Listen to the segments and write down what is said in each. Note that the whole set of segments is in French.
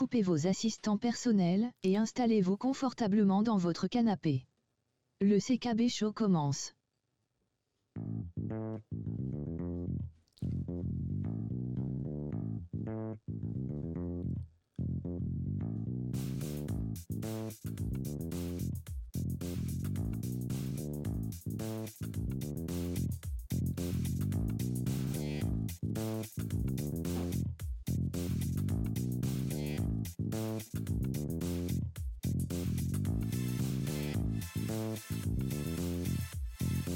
coupez vos assistants personnels et installez-vous confortablement dans votre canapé. Le CKB Show commence.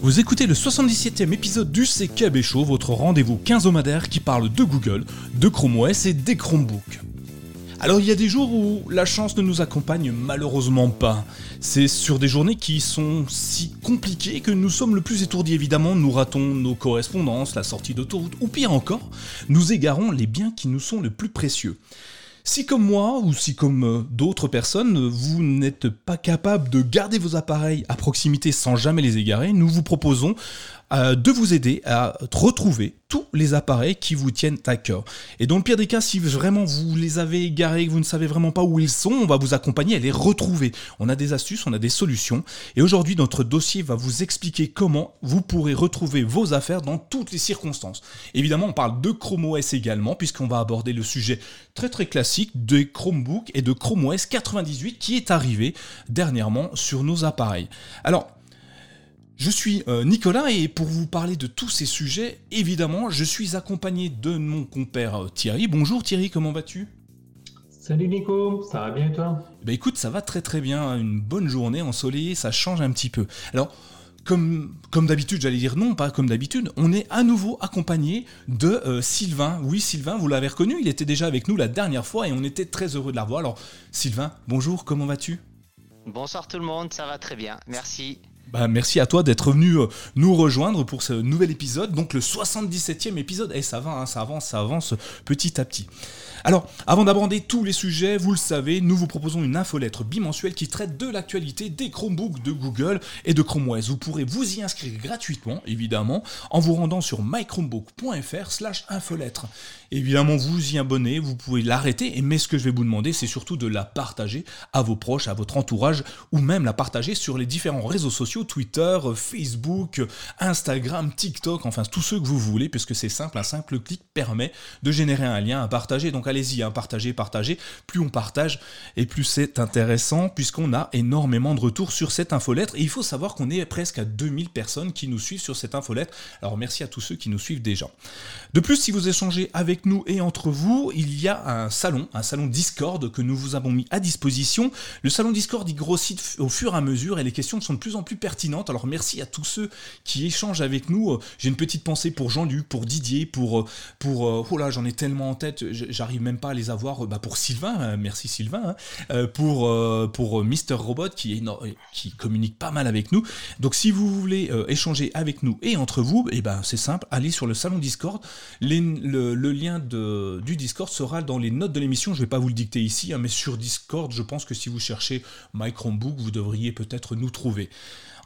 Vous écoutez le 77e épisode du CKB Show, votre rendez-vous quinzomadaire qui parle de Google, de Chrome OS et des Chromebooks. Alors il y a des jours où la chance ne nous accompagne malheureusement pas. C'est sur des journées qui sont si compliquées que nous sommes le plus étourdis évidemment, nous ratons nos correspondances, la sortie d'autoroute, ou pire encore, nous égarons les biens qui nous sont le plus précieux. Si comme moi, ou si comme euh, d'autres personnes, vous n'êtes pas capable de garder vos appareils à proximité sans jamais les égarer, nous vous proposons de vous aider à retrouver tous les appareils qui vous tiennent à cœur. Et dans le pire des cas, si vraiment vous les avez égarés, que vous ne savez vraiment pas où ils sont, on va vous accompagner à les retrouver. On a des astuces, on a des solutions. Et aujourd'hui, notre dossier va vous expliquer comment vous pourrez retrouver vos affaires dans toutes les circonstances. Évidemment, on parle de Chrome OS également, puisqu'on va aborder le sujet très très classique des Chromebook et de Chrome OS 98 qui est arrivé dernièrement sur nos appareils. Alors, je suis euh, Nicolas et pour vous parler de tous ces sujets, évidemment, je suis accompagné de mon compère euh, Thierry. Bonjour Thierry, comment vas-tu? Salut Nico, ça va bien et toi? Bah écoute, ça va très très bien, une bonne journée ensoleillée, ça change un petit peu. Alors, comme, comme d'habitude, j'allais dire non, pas comme d'habitude, on est à nouveau accompagné de euh, Sylvain. Oui, Sylvain, vous l'avez reconnu, il était déjà avec nous la dernière fois et on était très heureux de la revoir. Alors, Sylvain, bonjour, comment vas-tu? Bonsoir tout le monde, ça va très bien, merci. Bah, merci à toi d'être venu euh, nous rejoindre pour ce nouvel épisode, donc le 77e épisode. Et ça va, hein, ça avance, ça avance petit à petit. Alors, avant d'aborder tous les sujets, vous le savez, nous vous proposons une infolettre bimensuelle qui traite de l'actualité des Chromebooks de Google et de Chrome OS. Vous pourrez vous y inscrire gratuitement, évidemment, en vous rendant sur mychromebook.fr slash infolettre. Évidemment, vous y abonnez, vous pouvez l'arrêter, mais ce que je vais vous demander, c'est surtout de la partager à vos proches, à votre entourage, ou même la partager sur les différents réseaux sociaux, Twitter, Facebook, Instagram, TikTok, enfin tous ceux que vous voulez, puisque c'est simple, un simple clic permet de générer un lien à partager. Allez-y, hein, partagez, partagez. Plus on partage, et plus c'est intéressant, puisqu'on a énormément de retours sur cette infolettre. Et il faut savoir qu'on est presque à 2000 personnes qui nous suivent sur cette infolettre. Alors merci à tous ceux qui nous suivent déjà. De plus, si vous échangez avec nous et entre vous, il y a un salon, un salon Discord que nous vous avons mis à disposition. Le salon Discord, il grossit au fur et à mesure et les questions sont de plus en plus pertinentes. Alors merci à tous ceux qui échangent avec nous. J'ai une petite pensée pour Jean-Luc, pour Didier, pour... pour oh là, j'en ai tellement en tête, j'arrive même pas les avoir. Bah pour Sylvain, hein, merci Sylvain, hein. euh, pour, euh, pour Mister Robot qui, est, qui communique pas mal avec nous. Donc si vous voulez euh, échanger avec nous et entre vous, et eh ben c'est simple, allez sur le salon Discord. le, lien de, du Discord sera dans les notes de l'émission. Je vais pas vous le dicter ici, hein, mais sur Discord, je pense que si vous cherchez My Chromebook, vous devriez peut-être nous trouver.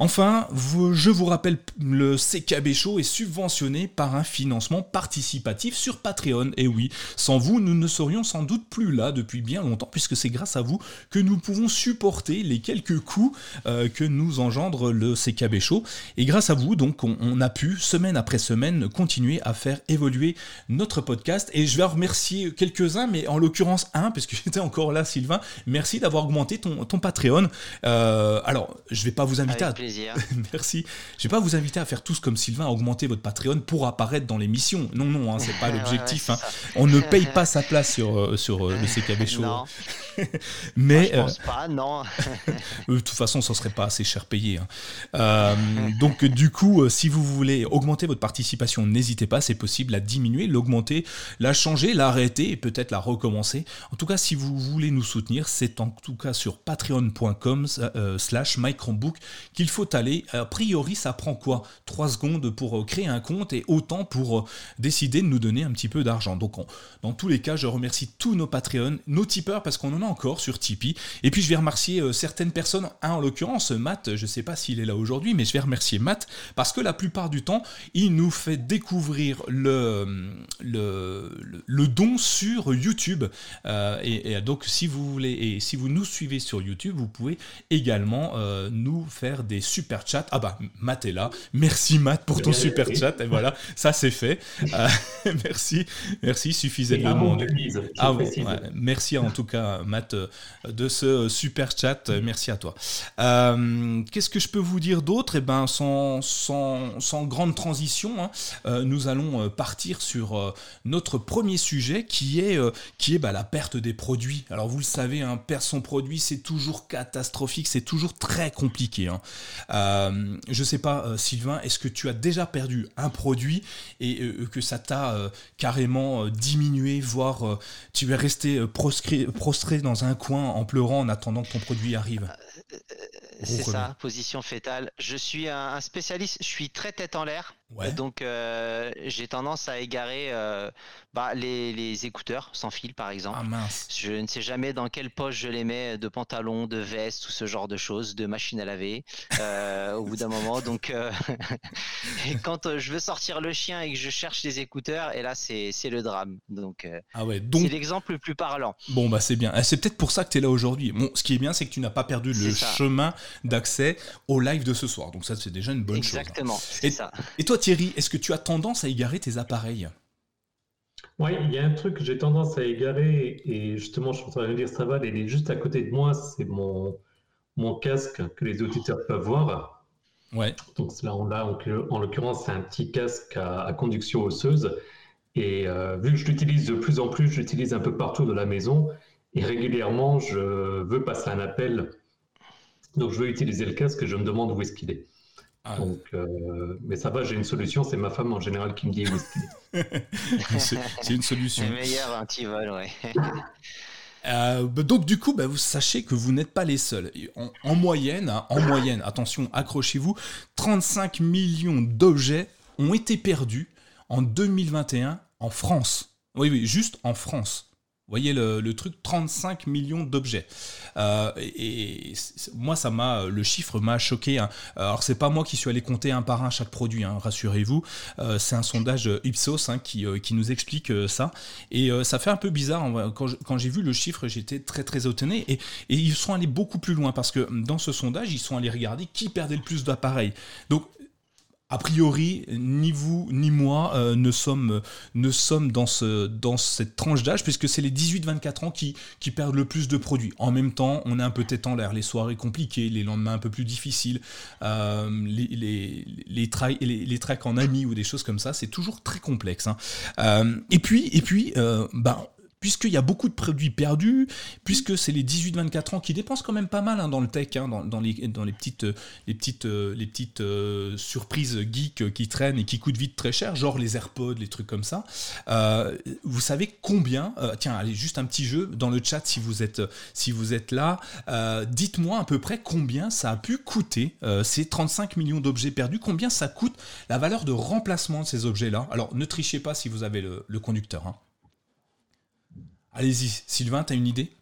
Enfin, je vous rappelle, le CKB Show est subventionné par un financement participatif sur Patreon. Et oui, sans vous, nous ne serions sans doute plus là depuis bien longtemps, puisque c'est grâce à vous que nous pouvons supporter les quelques coûts euh, que nous engendre le CKB Show. Et grâce à vous, donc, on, a pu, semaine après semaine, continuer à faire évoluer notre podcast. Et je vais remercier quelques-uns, mais en l'occurrence un, puisque j'étais encore là, Sylvain. Merci d'avoir augmenté ton, ton Patreon. Euh, alors, je vais pas vous inviter à Merci. Je vais pas vous inviter à faire tous comme Sylvain, à augmenter votre Patreon pour apparaître dans l'émission. Non, non, hein, c'est pas l'objectif. Hein. On ne paye pas sa place sur, euh, sur euh, le CKB Show. Non. Mais, je pense euh, pas, non. de toute façon, ça serait pas assez cher payé. Hein. donc, du coup, si vous voulez augmenter votre participation, n'hésitez pas, c'est possible à diminuer, l'augmenter, la changer, l'arrêter et peut-être la recommencer. En tout cas, si vous voulez nous soutenir, c'est en tout cas sur patreon.com slash microbook qu'il faut faut aller. A priori, ça prend quoi? 3 secondes pour créer un compte et autant pour décider de nous donner un petit peu d'argent. Donc, dans tous les cas, je remercie tous nos Patreons, nos tipeurs, parce qu'on en a encore sur Tipeee. Et puis, je vais remercier certaines personnes, un en l'occurrence, Matt, je sais pas s'il est là aujourd'hui, mais je vais remercier Matt, parce que la plupart du temps, il nous fait découvrir le, le, le don sur YouTube. Euh, et, donc, si vous voulez, et si vous nous suivez sur YouTube, vous pouvez également euh, nous faire des super chats. Ah bah, Matt est là. Merci Matt pour ton super chat. Et voilà, ça c'est fait. Euh, merci, merci, suffisamment. Ah, merci en tout cas, Matt, de ce super chat. Merci à toi. Qu'est-ce que je peux vous dire d'autre? Eh ben, sans, sans, sans, grande transition, hein, nous allons partir sur notre premier sujet qui est, qui est bah, la perte des produits. Alors vous le savez, hein, perdre son produit, c'est toujours catastrophique, c'est toujours très compliqué. Hein. Euh, je sais pas, euh, Sylvain, est-ce que tu as déjà perdu un produit et euh, que ça t'a carrément diminué, voire tu es resté prostré dans un coin en pleurant en attendant que ton produit arrive? C'est ça, position fétale. Je suis un, spécialiste, je suis très tête en l'air. Donc euh, j'ai tendance à égarer euh, bah, les, écouteurs sans fil par exemple. Ah, je ne sais jamais dans quelle poche je les mets, de pantalon, de veste, tout ce genre de choses, de machine à laver euh, au bout d'un moment. Donc et quand je veux sortir le chien et que je cherche les écouteurs, et là c'est le drame. Donc, ah ouais, donc... c'est l'exemple le plus parlant. Bon bah c'est bien. Eh, c'est peut-être pour ça que tu es là aujourd'hui. Bon, ce qui est bien c'est que tu n'as pas perdu le chemin d'accès au live de ce soir. Donc ça, c'est déjà une bonne chose. Hein. Exactement. Et, ça. et toi, Thierry, est-ce que tu as tendance à égarer tes appareils Oui, il y a un truc que j'ai tendance à égarer, et justement, je suis en train de dire ça va, il est juste à côté de moi, c'est mon, mon casque que les auditeurs peuvent voir. Ouais. Donc là, on a, en l'occurrence, c'est un petit casque à, conduction osseuse. Et euh, vu que je l'utilise de plus en plus, j'utilise un peu partout de la maison. Et régulièrement, je veux passer un appel donc je veux utiliser le casque et je me demande où est-ce qu'il est. Ah. Donc, euh, mais ça va, j'ai une solution, c'est ma femme en général qui me dit est. c'est une solution. C'est meilleur anti-vol, ouais. Euh, bah, donc du coup, bah, vous sachez que vous n'êtes pas les seuls. En, moyenne, hein, en moyenne, attention, accrochez-vous, 35 millions d'objets ont été perdus en 2021 en France. Oui, oui, juste en France. Voyez le, truc, 35 millions d'objets. Euh, et, moi, ça m'a, le chiffre m'a choqué. Hein. Alors, c'est pas moi qui suis allé compter un par un chaque produit, hein, rassurez-vous. Euh, c'est un sondage Ipsos hein, qui, euh, qui, nous explique ça. Et ça fait un peu bizarre. Quand, j'ai vu le chiffre, j'étais très très étonné. Et, et, ils sont allés beaucoup plus loin parce que dans ce sondage, ils sont allés regarder qui perdait le plus d'appareils. Donc, a priori, ni vous ni moi euh, ne, sommes, ne sommes dans, ce, dans cette tranche d'âge, puisque c'est les 18-24 ans qui, qui perdent le plus de produits. En même temps, on est un peu tête en l'air, les soirées compliquées, les lendemains un peu plus difficiles, euh, les, les, les, les, tracks en amis ou des choses comme ça, c'est toujours très complexe. Hein. Euh, et puis, et puis ben, puisqu'il y a beaucoup de produits perdus, puisque c'est les 18-24 ans qui dépensent quand même pas mal hein, dans le tech, hein, dans, les, petites, les petites euh, surprises geeks qui traînent et qui coûtent vite très cher, genre les AirPods, les trucs comme ça. Euh, vous savez combien euh, Tiens, allez, juste un petit jeu dans le chat si vous êtes, là. Dites-moi à peu près combien ça a pu coûter ces 35 millions d'objets perdus, combien ça coûte la valeur de remplacement de ces objets-là? Alors ne trichez pas si vous avez le, le conducteur. Hein. Allez-y, Sylvain, tu as une idée?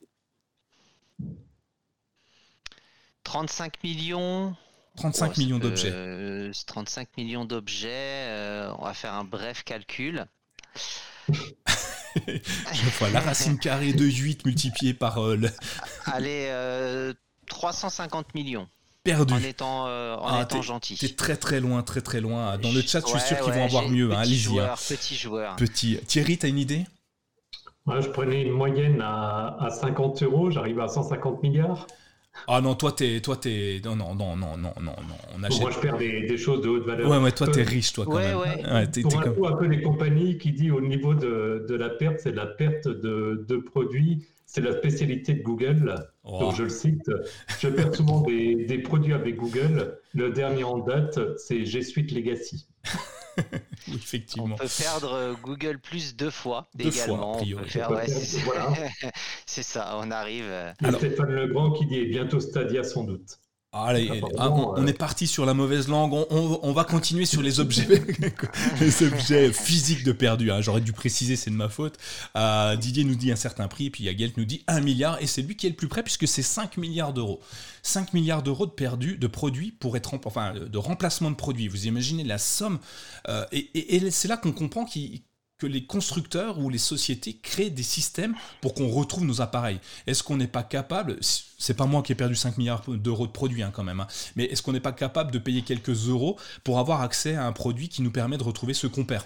35 millions. 35 millions d'objets. 35 millions d'objets. Euh, on va faire un bref calcul. Je vois la racine carrée de 8 multipliée par euh, le... Allez, 350 euh, millions. Perdu. En étant, en ah, étant gentil. T'es très très loin, très très loin. Dans le chat, je suis sûr qu'ils vont avoir mieux. Hein, petit, joueur, hein. petit joueur. Petit. Thierry, t'as une idée? Je prenais une moyenne à, 50 euros, j'arrive à 150 milliards. Ah non, toi, t'es, toi, t'es, non, non, non, non, non, non, on achète. Moi, je perds des, choses de haute valeur. Ouais, ouais, toi, t'es riche, toi, quand ouais, même. Ouais. ouais t'es, Pour un, coup, un peu des compagnies qui dit au niveau de, de la perte, c'est la perte de, de produits. C'est la spécialité de Google. Oh. Donc, je le cite. Je perds souvent des, des produits avec Google. Le dernier en date, c'est G Suite Legacy. effectivement. On peut perdre euh, Google Plus deux fois deux également. Fois, c'est ça, on arrive. Euh, Alors... Stéphane Legrand qui dit bientôt Stadia sans doute. Allez, ah, on, est parti sur la mauvaise langue. On, va continuer sur les objets, les objets physiques de perdu. Hein. J'aurais dû préciser, c'est de ma faute. Euh, Didier nous dit un certain prix, puis Yagelt nous dit 1 milliard, et c'est lui qui est le plus près puisque c'est 5 milliards d'euros. 5 milliards d'euros de perdus de produits pour être enfin de remplacement de produits. Vous imaginez la somme euh, et, c'est là qu'on comprend qu'il que les constructeurs ou les sociétés créent des systèmes pour qu'on retrouve nos appareils. Est-ce qu'on n'est pas capable, c'est pas moi qui ai perdu 5 milliards d'euros de produits hein, quand même, hein, mais est-ce qu'on n'est pas capable de payer quelques euros pour avoir accès à un produit qui nous permet de retrouver ce qu'on perd?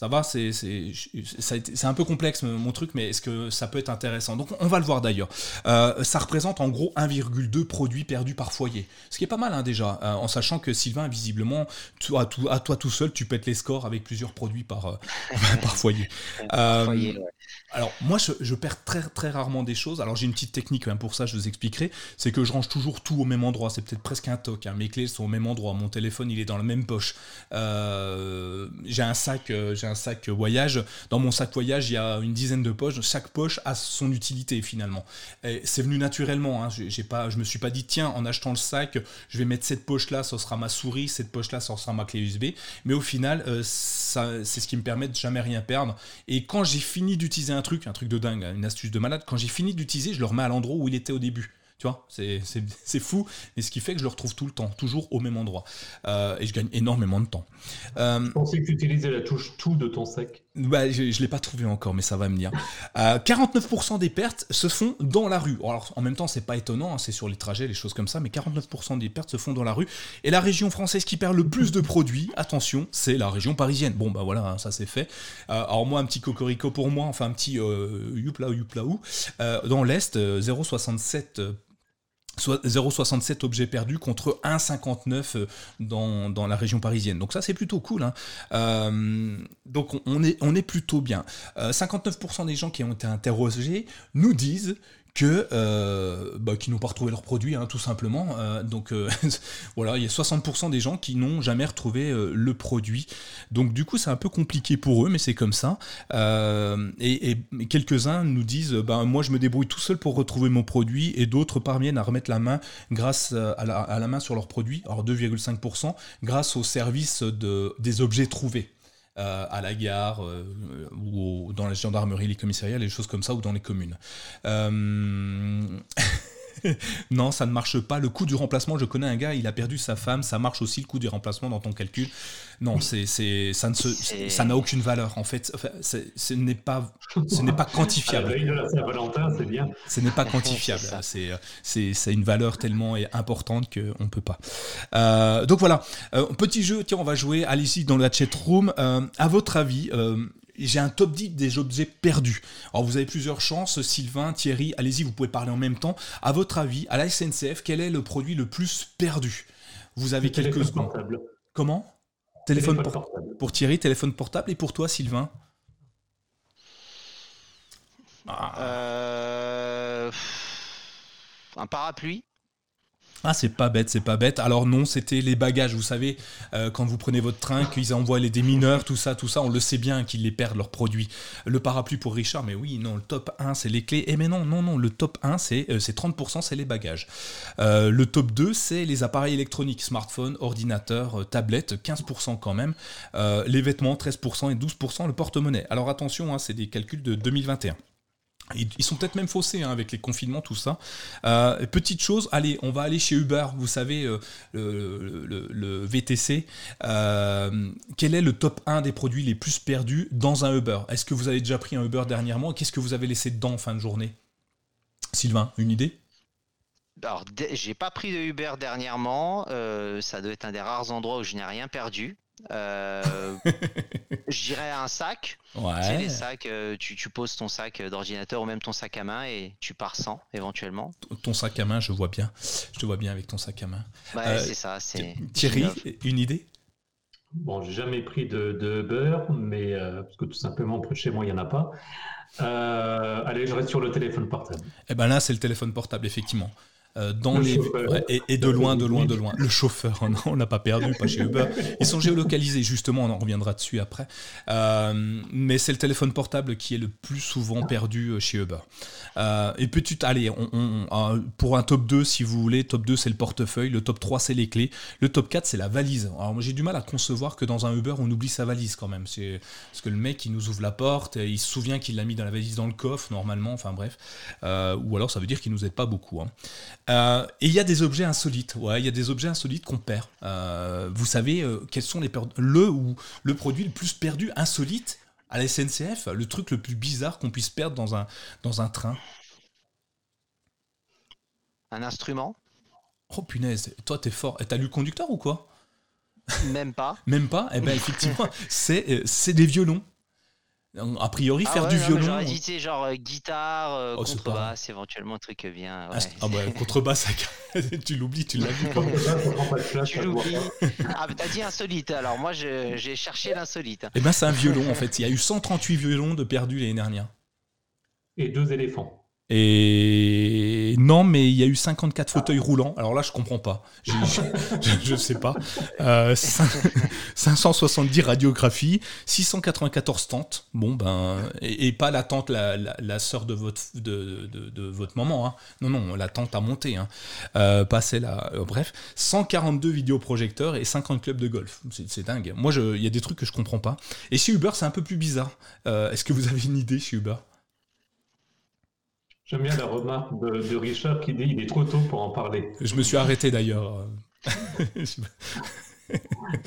Ça va, c'est un peu complexe mon truc, mais est-ce que ça peut être intéressant? Donc on va le voir d'ailleurs. Euh, ça représente en gros 1,2 produits perdus par foyer. Ce qui est pas mal hein, déjà, euh, en sachant que Sylvain, visiblement, toi, tout, à toi tout seul, tu pètes les scores avec plusieurs produits par, euh, par foyer. Alors moi je, perds très très rarement des choses. Alors j'ai une petite technique même pour ça, je vous expliquerai. C'est que je range toujours tout au même endroit. C'est peut-être presque un toc. Hein. Mes clés sont au même endroit. Mon téléphone il est dans la même poche. J'ai un sac, j'ai un sac voyage. Dans mon sac voyage il y a une dizaine de poches. Chaque poche a son utilité finalement. C'est venu naturellement. Hein. J'ai pas, je me suis pas dit tiens en achetant le sac je vais mettre cette poche là, ce sera ma souris. Cette poche là, ce sera ma clé USB. Mais au final euh, c'est ce qui me permet de jamais rien perdre. Et quand j'ai fini d'utiliser un truc, un truc de dingue, une astuce de malade. Quand j'ai fini d'utiliser, je le remets à l'endroit où il était au début. Tu vois, c'est fou, et ce qui fait que je le retrouve tout le temps, toujours au même endroit. Euh, et je gagne énormément de temps. Euh, je pensais que tu utilisais la touche tout de ton sac. Bah, je ne l'ai pas trouvé encore, mais ça va venir. Euh, 49% des pertes se font dans la rue. Alors, en même temps, c'est pas étonnant, hein, c'est sur les trajets, les choses comme ça, mais 49% des pertes se font dans la rue. Et la région française qui perd le plus de produits, attention, c'est la région parisienne. Bon, bah voilà, hein, ça c'est fait. Euh, alors, moi, un petit cocorico pour moi, enfin un petit youpla youpla ou. dans l'Est, 0,67 0,67 objets perdus contre 1,59 euh, dans, dans, la région parisienne. Donc ça c'est plutôt cool. Hein. Euh, donc on est, on est plutôt bien. 59% euh, des gens qui ont été interrogés nous disent que euh, bah, qui n'ont pas retrouvé leur produit hein, tout simplement. Euh, donc euh, voilà il y a 60% des gens qui n'ont jamais retrouvé le produit. Donc du coup c'est un peu compliqué pour eux mais c'est comme ça. Et, quelques-uns nous disent bah, moi je me débrouille tout seul pour retrouver mon produit et d'autres parviennent à remettre la main grâce à la, main sur leur produit alors 2,5% grâce au service de, des objets trouvés euh, à la gare euh, ou dans la gendarmerie, les commissariats, les choses comme ça, ou dans les communes. Non, ça ne marche pas. Le coût du remplacement, je connais un gars, il a perdu sa femme, ça marche aussi le coût du remplacement dans ton calcul. Non, c'est, c'est, ça, ne ça n'a aucune valeur en fait. ce n'est pas, ce n'est pas quantifiable. c'est bien. Ce n'est pas quantifiable. c'est, c'est, c'est une valeur tellement importante qu'on ne peut pas. Euh, donc voilà, euh, petit jeu, tiens, on va jouer. Allez-y dans la chat room. Euh, à votre avis, j'ai un top 10 des objets perdus. Alors vous avez plusieurs chances, Sylvain, Thierry, allez-y, vous pouvez parler en même temps. À votre avis, à la SNCF, quel est le produit le plus perdu? Vous avez quelques secondes. Portable. Comment? Téléphone, portable. Pour Thierry, téléphone portable. Et pour toi, Sylvain? Euh, Un parapluie ah, c'est pas bête, c'est pas bête. Alors non, c'était les bagages. Vous savez, euh, quand vous prenez votre train, qu'ils envoient les démineurs, tout ça, tout ça, on le sait bien qu'ils les perdent leurs produits. Le parapluie pour Richard, mais oui, non, le top 1, c'est les clés. Eh, mais non, non, non, le top 1, c'est 30%, euh, c'est les bagages. Euh, le top 2, c'est les appareils électroniques, smartphone, ordinateur, tablette, 15% quand même. les vêtements, 13% et 12% le porte-monnaie. Alors attention, hein, c'est des calculs de 2021. Ils sont peut-être même faussés hein, avec les confinements, tout ça. Euh, petite chose, allez, on va aller chez Uber. Vous savez, euh, le, VTC. Euh, quel est le top 1 des produits les plus perdus dans un Uber? Est-ce que vous avez déjà pris un Uber dernièrement? Qu'est-ce que vous avez laissé dedans en fin de journée? Sylvain, une idée? Alors, j'ai pas pris de Uber dernièrement. ça doit être un des rares endroits où je n'ai rien perdu. Euh, J'irais un sac. Ouais. Tu sais, les sacs, euh, tu, tu, poses ton sac d'ordinateur ou même ton sac à main et tu pars sans éventuellement. Ton sac à main, je vois bien. Je te vois bien avec ton sac à main. Ouais, euh, c'est ça. Thierry, une idée? Bon, j'ai jamais pris de, de beurre, mais euh, parce que tout simplement près de chez moi il y en a pas. allez, je reste sur le téléphone portable. Eh ben là, c'est le téléphone portable, effectivement. Euh, dans les et, de loin, de loin, de loin. Le chauffeur, on n'a pas perdu, pas chez Uber. Ils sont géolocalisés, justement, on en reviendra dessus après. Euh, mais c'est le téléphone portable qui est le plus souvent perdu chez Uber. et petit, allez, on, pour un top 2, si vous voulez, top 2 c'est le portefeuille, le top 3 c'est les clés, le top 4 c'est la valise. Alors moi j'ai du mal à concevoir que dans un Uber on oublie sa valise quand même. C'est parce que le mec il nous ouvre la porte, il se souvient qu'il l'a mis dans la valise dans le coffre normalement, enfin bref. ou alors ça veut dire qu'il nous aide pas beaucoup. Hein. Euh, et il y a des objets insolites. Ouais, il y a des objets insolites qu'on perd. Euh, vous savez euh, quels sont les le ou le produit le plus perdu insolite à la SNCF, le truc le plus bizarre qu'on puisse perdre dans un dans un train. Un instrument. Oh punaise, toi t'es fort. T'as lu le conducteur ou quoi? Même pas. Même pas? Eh ben effectivement, c'est c'est des violons. A priori, ah faire du violon. J'aurais dit, genre euh, guitare, euh, oh, contrebasse, éventuellement un truc bien. Ah, ah, bah, contrebasse, tu l'oublies, tu l'as vu. tu l'oublies. Ah, t'as dit insolite, alors moi j'ai cherché l'insolite. Eh ben, c'est un violon en fait. Il y a eu 138 violons de perdus l'année dernière. Et deux éléphants. Et non, mais il y a eu 54 fauteuils roulants. Alors là, je comprends pas. Je, sais pas. 570 euh, radiographies, 694 tentes. Bon, ben, et, pas la tente, la, sœur de votre, de, votre maman. Hein. Non, non, la tente à monter. Hein. Euh, pas celle-là. Euh, bref, 142 vidéoprojecteurs et 50 clubs de golf. C'est dingue. Moi, il y a des trucs que je comprends pas. Et chez Uber, c'est un peu plus bizarre. Est-ce que vous avez une idée chez Uber? J'aime bien la remarque de, Richard qui dit il est trop tôt pour en parler. Je me suis arrêté d'ailleurs.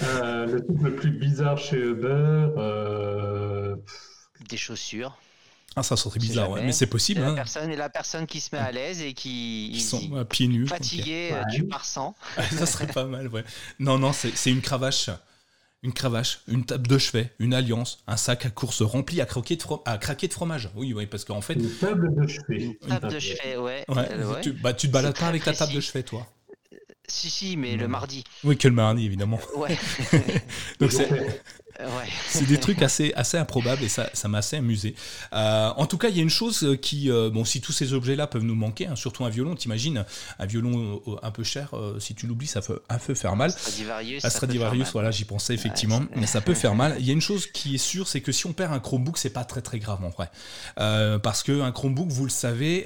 Euh, le truc le plus bizarre chez Uber. Euh, Des chaussures. Ah, ça serait bizarre, ouais. mais c'est possible. La, hein. personne, la personne qui se met à l'aise et qui. Ils sont à pieds nus. Fatigué euh, du pars-sang. ça serait pas mal, ouais. Non, non, c'est une cravache une cravache, une table de chevet, une alliance, un sac à course rempli à, croquer de à craquer de fromage. Oui, oui, parce qu'en fait. Une table de chevet. Une table de chevet, ouais. Tu, bah, tu te balades pas avec ta table de chevet, toi Si, si, mais le mardi. Oui, que le mardi, évidemment. Ouais. Donc c'est. C'est des trucs assez, assez improbables et ça, ça m'a assez amusé. Euh, en tout cas, il y a une chose qui, euh, bon, si tous ces objets-là peuvent nous manquer, hein, surtout un violon, t'imagines, un violon euh, un peu cher, si tu l'oublies, ça peut un peu faire mal. Stradivarius, Stradivarius, voilà, j'y pensais effectivement, mais ça peut faire mal. Il y a une chose qui est sûre, c'est que si on perd un Chromebook, c'est pas très très grave en vrai, parce que un Chromebook, vous le savez,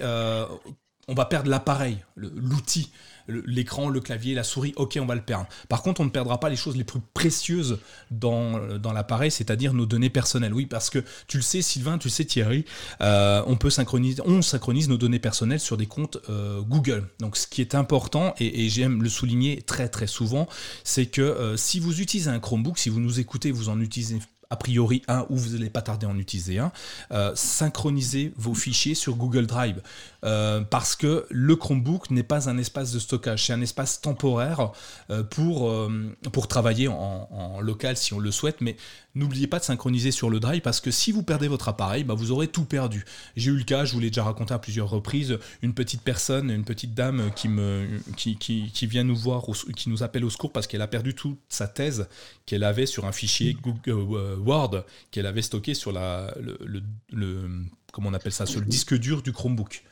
on va perdre l'appareil, l'outil l'écran, le clavier, la souris, ok, on va le perdre. Par contre, on ne perdra pas les choses les plus précieuses dans, dans l'appareil, c'est-à-dire nos données personnelles. Oui, parce que tu le sais, Sylvain, tu le sais, Thierry, euh, on synchronise nos données personnelles sur des comptes euh, Google. Donc, ce qui est important, et, j'aime le souligner très très souvent, c'est que euh, si vous utilisez un Chromebook, si vous nous écoutez, vous en utilisez a priori un ou vous n'allez pas tarder à en utiliser un, euh, synchronisez vos fichiers sur Google Drive. Euh, parce que le Chromebook n'est pas un espace de stockage, c'est un espace temporaire euh, pour, travailler en, en, local si on le souhaite, mais N'oubliez pas de synchroniser sur le drive parce que si vous perdez votre appareil, bah, vous aurez tout perdu. J'ai eu le cas, je vous l'ai déjà raconté à plusieurs reprises, une petite personne, une petite dame qui, me, qui, vient nous voir, qui nous appelle au secours parce qu'elle a perdu toute sa thèse qu'elle avait sur un fichier euh, Word qu'elle avait stocké sur le, le, on appelle ça, sur le disque dur du Chromebook.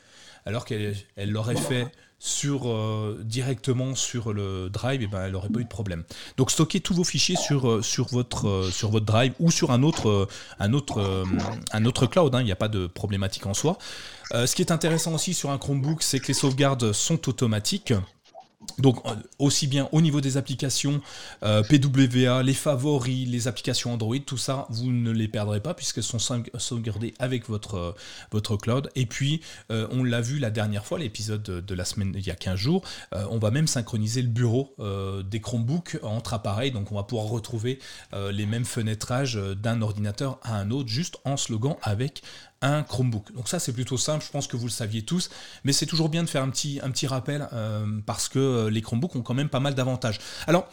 Alors qu'elle l'aurait fait sur, euh, directement sur le drive, et eh ben, elle n'aurait pas eu de problème. Donc stockez tous vos fichiers sur, euh, sur, votre, euh, sur votre drive ou sur un autre, un autre, un autre cloud, hein. il n'y a pas de problématique en soi. ce qui est intéressant aussi sur un Chromebook, c'est que les sauvegardes sont automatiques. Donc euh, aussi bien au niveau des applications euh, PWA, les favoris, les applications Android, tout ça, vous ne les perdrez pas puisqu'elles sont sauvegardées avec votre, euh, votre cloud. Et puis, on l'a vu la dernière fois, l'épisode de, la semaine, il y a 15 jours, on va même synchroniser le bureau des Chromebooks entre appareils. Donc on va pouvoir retrouver les mêmes fenêtrages d'un ordinateur à un autre juste en slogan avec un Chromebook. Donc ça c'est plutôt simple, je pense que vous le saviez tous, mais c'est toujours bien de faire un petit, rappel euh, parce que euh, les Chromebooks ont quand même pas mal d'avantages. Alors,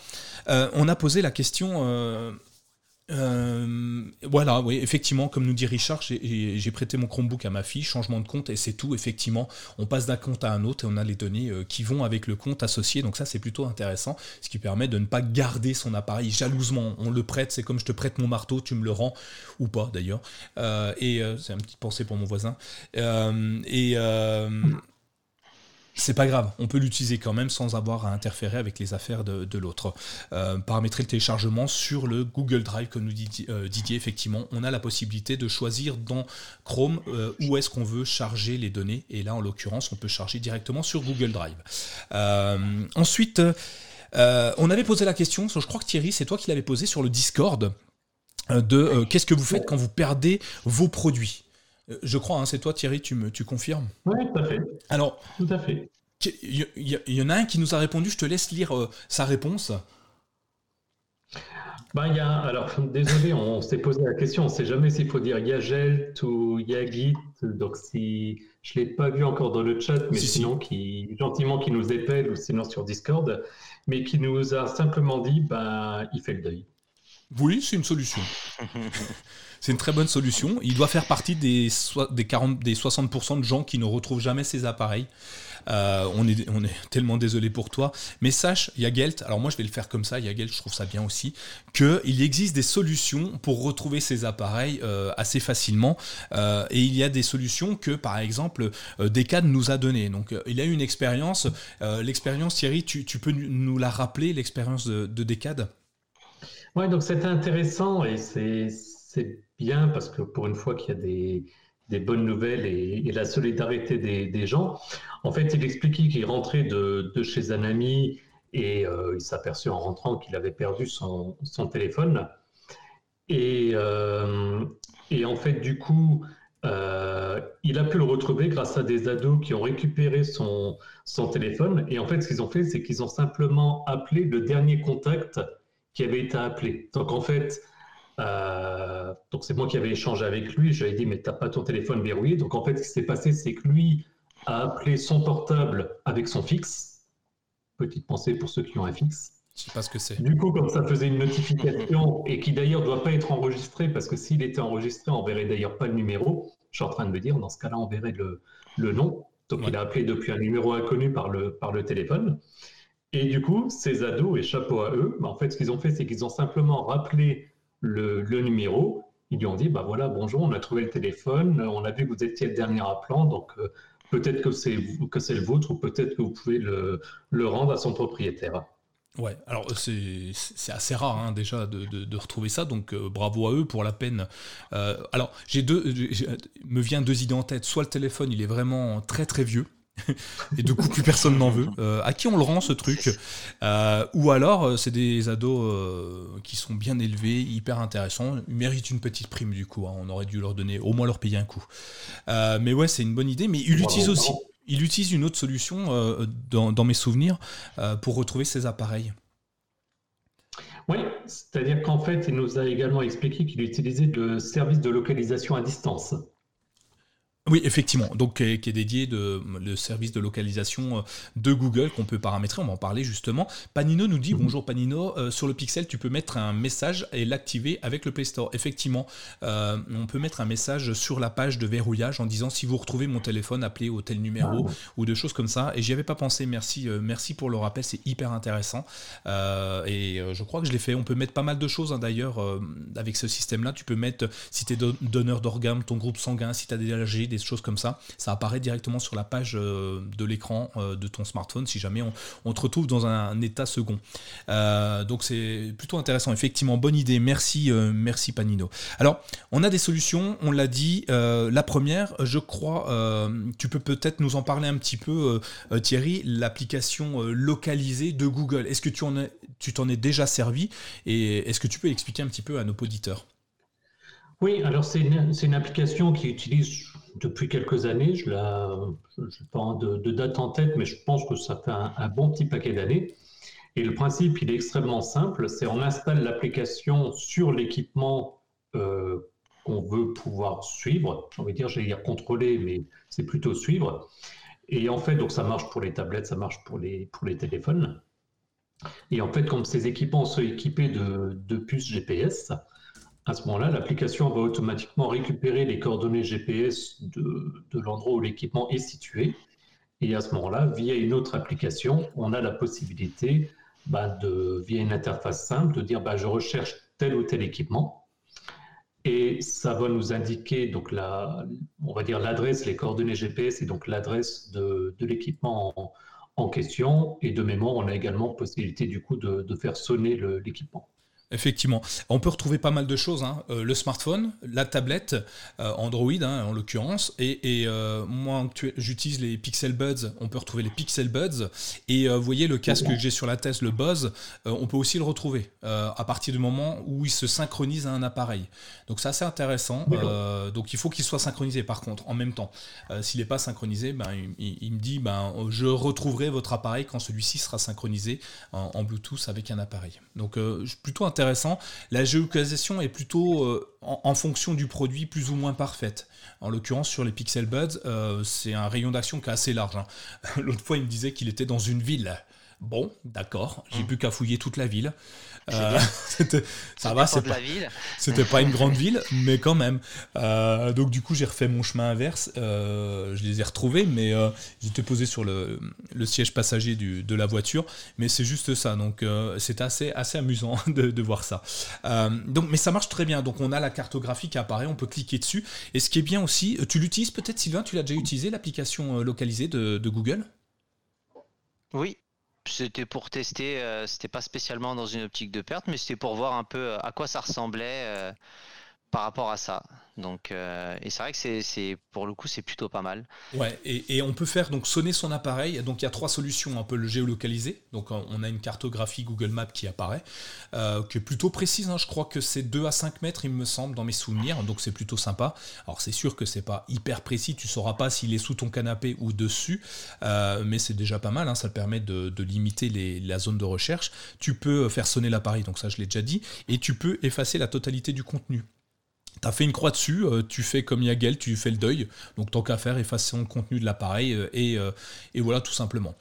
euh, on a posé la question euh, voilà, oui, effectivement, comme nous dit Richard, j'ai prêté mon Chromebook à ma fille, changement de compte et c'est tout. Effectivement, on passe d'un compte à un autre et on a les données euh, qui vont avec le compte associé. Donc ça, c'est plutôt intéressant, ce qui permet de ne pas garder son appareil jalousement. On le prête, c'est comme je te prête mon marteau, tu me le rends ou pas d'ailleurs. Euh, et c'est un petit pensée pour mon voisin. et C'est pas grave, on peut l'utiliser quand même sans avoir à interférer avec les affaires de, l'autre. Euh, paramétrer le téléchargement sur le Google Drive, comme nous dit euh, Didier, effectivement, on a la possibilité de choisir dans Chrome euh, où est-ce qu'on veut charger les données. Et là, en l'occurrence, on peut charger directement sur Google Drive. ensuite, on avait posé la question, je crois que Thierry, c'est toi qui l'avais posé sur le Discord, de qu'est-ce que vous faites quand vous perdez vos produits? Je crois, hein, c'est toi Thierry, tu me tu confirmes? Oui, tout à fait. Alors, tout à fait. Il y, en a un qui nous a répondu, je te laisse lire euh, sa réponse. Ben, y a, alors, désolé, on s'est posé la question, on ne sait jamais s'il faut dire Yagelt ou Yagit, donc si je ne l'ai pas vu encore dans le chat, mais sinon, Qui, gentiment qui nous épelle ou sinon sur Discord, mais qui nous a simplement dit, ben, il fait le deuil. Oui, c'est une solution. c'est une très bonne solution. Il doit faire partie des, des, 40, des 60% de gens qui ne retrouvent jamais ces appareils. Euh, on, est, on est tellement désolé pour toi. Mais sache, Yagelt, alors moi je vais le faire comme ça, Yagelt, je trouve ça bien aussi, qu'il existe des solutions pour retrouver ces appareils euh, assez facilement. Euh, et il y a des solutions que, par exemple, Decad nous a données. Donc il a eu une expérience. l'expérience, Thierry, tu, peux nous la rappeler, l'expérience de, de Decad? Oui, donc c'était intéressant et c'est parce que pour une fois qu'il y a des, bonnes nouvelles et, la solidarité des, gens. En fait, il expliquait qu'il rentrait de, chez un ami et euh, il s'aperçut en rentrant qu'il avait perdu son, téléphone. Euh, et, en fait, du coup, euh, il a pu le retrouver grâce à des ados qui ont récupéré son, son téléphone. Et en fait, ce qu'ils ont fait, c'est qu'ils ont simplement appelé le dernier contact qui avait été appelé. Donc en fait, euh, donc c'est moi qui avais échangé avec lui. J'avais dit mais t'as pas ton téléphone verrouillé. Donc en fait ce qui s'est passé c'est que lui a appelé son portable avec son fixe. Petite pensée pour ceux qui ont un fixe. Je sais pas ce que c'est. Du coup comme ça faisait une notification et qui d'ailleurs doit pas être enregistré parce que s'il était enregistré on verrait d'ailleurs pas le numéro. Je suis en train de me dire dans ce cas-là on verrait le, le nom. Donc il a appelé depuis un numéro inconnu par le, par le téléphone. Et du coup, ces ados, et chapeau à eux, en fait, ce qu'ils ont fait, c'est qu'ils ont simplement rappelé le, numéro. Ils lui ont dit, bah voilà, bonjour, on a trouvé le téléphone, on a vu que vous étiez le dernier appelant, donc euh, peut-être que c'est le vôtre ou peut-être que vous pouvez le, rendre à son propriétaire. Ouais, alors c'est assez rare hein, déjà de, retrouver ça, donc euh, bravo à eux pour la peine. Euh, alors j'ai deux, me vient deux idées en tête. Soit le téléphone il est vraiment très très vieux, et du coup plus personne n'en veut. Euh, à qui on le rend ce truc? Euh, Ou alors euh, c'est des ados qui sont bien élevés, hyper intéressants, ils méritent une petite prime du coup. Hein. on aurait dû leur donner, au moins leur payer un coup. mais ouais, c'est une bonne idée. Mais il utilise aussi, il utilise une autre solution dans, mes souvenirs pour retrouver ses appareils. Oui, c'est-à-dire qu'en fait, il nous a également expliqué qu'il utilisait le service de localisation à distance. Oui, effectivement. Donc, qui est, dédié de le service de localisation euh, de Google qu'on peut paramétrer. On va en parler justement. Panino nous dit mhm. bonjour Panino. Euh, sur le Pixel, tu peux mettre un message et l'activer avec le Play Store. Effectivement, euh, on peut mettre un message sur la page de verrouillage en disant si vous retrouvez mon téléphone, appelez au tel numéro ah ou de choses comme ça. Et j'y avais pas pensé. Merci, merci pour le rappel. C'est hyper intéressant. et je crois que je l'ai fait. On peut mettre pas mal de choses hein, d'ailleurs avec ce système-là. Tu peux mettre si tu es donneur d'organes, ton groupe sanguin, si tu as des allergies des choses comme ça. Ça apparaît directement sur la page euh, de l'écran euh, de ton smartphone si jamais on, te retrouve dans un, état second. Euh, donc c'est plutôt intéressant. Effectivement, bonne idée. Merci, merci Panino. Alors, on a des solutions, on l'a dit. la première, je crois, tu peux peut-être nous en parler un petit peu, Thierry, l'application localisée de Google. Est-ce que tu en tu t'en es déjà servi et est-ce que tu peux expliquer un petit peu à nos auditeurs? Oui, alors c'est une, une, application qui utilise depuis quelques années. Je n'ai pas de, date en tête, mais je pense que ça fait un, bon petit paquet d'années. Et le principe, il est extrêmement simple. C'est on installe l'application sur l'équipement euh, qu'on veut pouvoir suivre. J'ai envie de dire, j'allais dire contrôler, mais c'est plutôt suivre. Et en fait, donc ça marche pour les tablettes, ça marche pour les, pour les téléphones. Et en fait, comme ces équipements sont équipés de, de puces GPS, à ce moment-là, l'application va automatiquement récupérer les coordonnées GPS de, l'endroit où l'équipement est situé. Et à ce moment-là, via une autre application, on a la possibilité, bah, de, via une interface simple, de dire bah, je recherche tel ou tel équipement. et ça va nous indiquer donc la, on va dire l'adresse, les coordonnées GPS et donc l'adresse de, l'équipement en, question. Et de mémoire, on a également possibilité du coup de faire sonner l'équipement. Effectivement, on peut retrouver pas mal de choses. Hein. Euh, le smartphone, la tablette, euh, Android hein, en l'occurrence, et, euh, moi j'utilise les Pixel Buds. On peut retrouver les Pixel Buds, et vous voyez le casque que j'ai sur la tête, le Buzz, on peut aussi le retrouver à partir du moment où il se synchronise à un appareil. Donc c'est assez intéressant. donc il faut qu'il soit synchronisé par contre en même temps. S'il n'est pas synchronisé, ben, il, me dit ben, je retrouverai votre appareil quand celui-ci sera synchronisé en, en, Bluetooth avec un appareil. Donc plutôt intéressant La géolocalisation est plutôt euh, en, fonction du produit plus ou moins parfaite. En l'occurrence, sur les Pixel Buds, euh, c'est un rayon d'action qui est assez large. Hein. L'autre fois, il me disait qu'il était dans une ville. Bon, d'accord, j'ai mmh. plus qu'à fouiller toute la ville. Euh, ça va, c'est pas, c'était pas une grande ville, mais quand même. Euh, donc du coup, j'ai refait mon chemin inverse. Euh, je les ai retrouvés, mais j'étais posé sur le, siège passager de la voiture. Mais c'est juste ça. Donc c'est assez, assez amusant de, voir ça. donc, mais ça marche très bien. Donc on a la cartographie qui apparaît, on peut cliquer dessus. Et ce qui est bien aussi, tu l'utilises peut-être, Sylvain, tu l'as déjà utilisé l'application localisée de, de Google? Oui, c'était pour tester, euh, c'était pas spécialement dans une optique de perte, mais c'était pour voir un peu euh, à quoi ça ressemblait euh, par rapport à ça. Donc, euh, et c'est vrai que c'est, pour le coup, c'est plutôt pas mal. Ouais, et, on peut faire donc sonner son appareil. Donc il y a trois solutions. On peut le géolocaliser. Donc on a une cartographie Google Maps qui apparaît, euh, qui est plutôt précise. Hein. Je crois que c'est 2 à 5 mètres, il me semble, dans mes souvenirs. Donc c'est plutôt sympa. Alors c'est sûr que c'est pas hyper précis. Tu sauras pas s'il est sous ton canapé ou dessus, euh, mais c'est déjà pas mal. Hein. Ça permet de, limiter la zone de recherche. Tu peux faire sonner l'appareil. Donc ça, je l'ai déjà dit. Et tu peux effacer la totalité du contenu. Tu as fait une croix dessus, euh, tu fais comme Yagel, tu fais le deuil. Donc tant qu'à faire, effacer le contenu de l'appareil euh, et, euh, et, voilà tout simplement.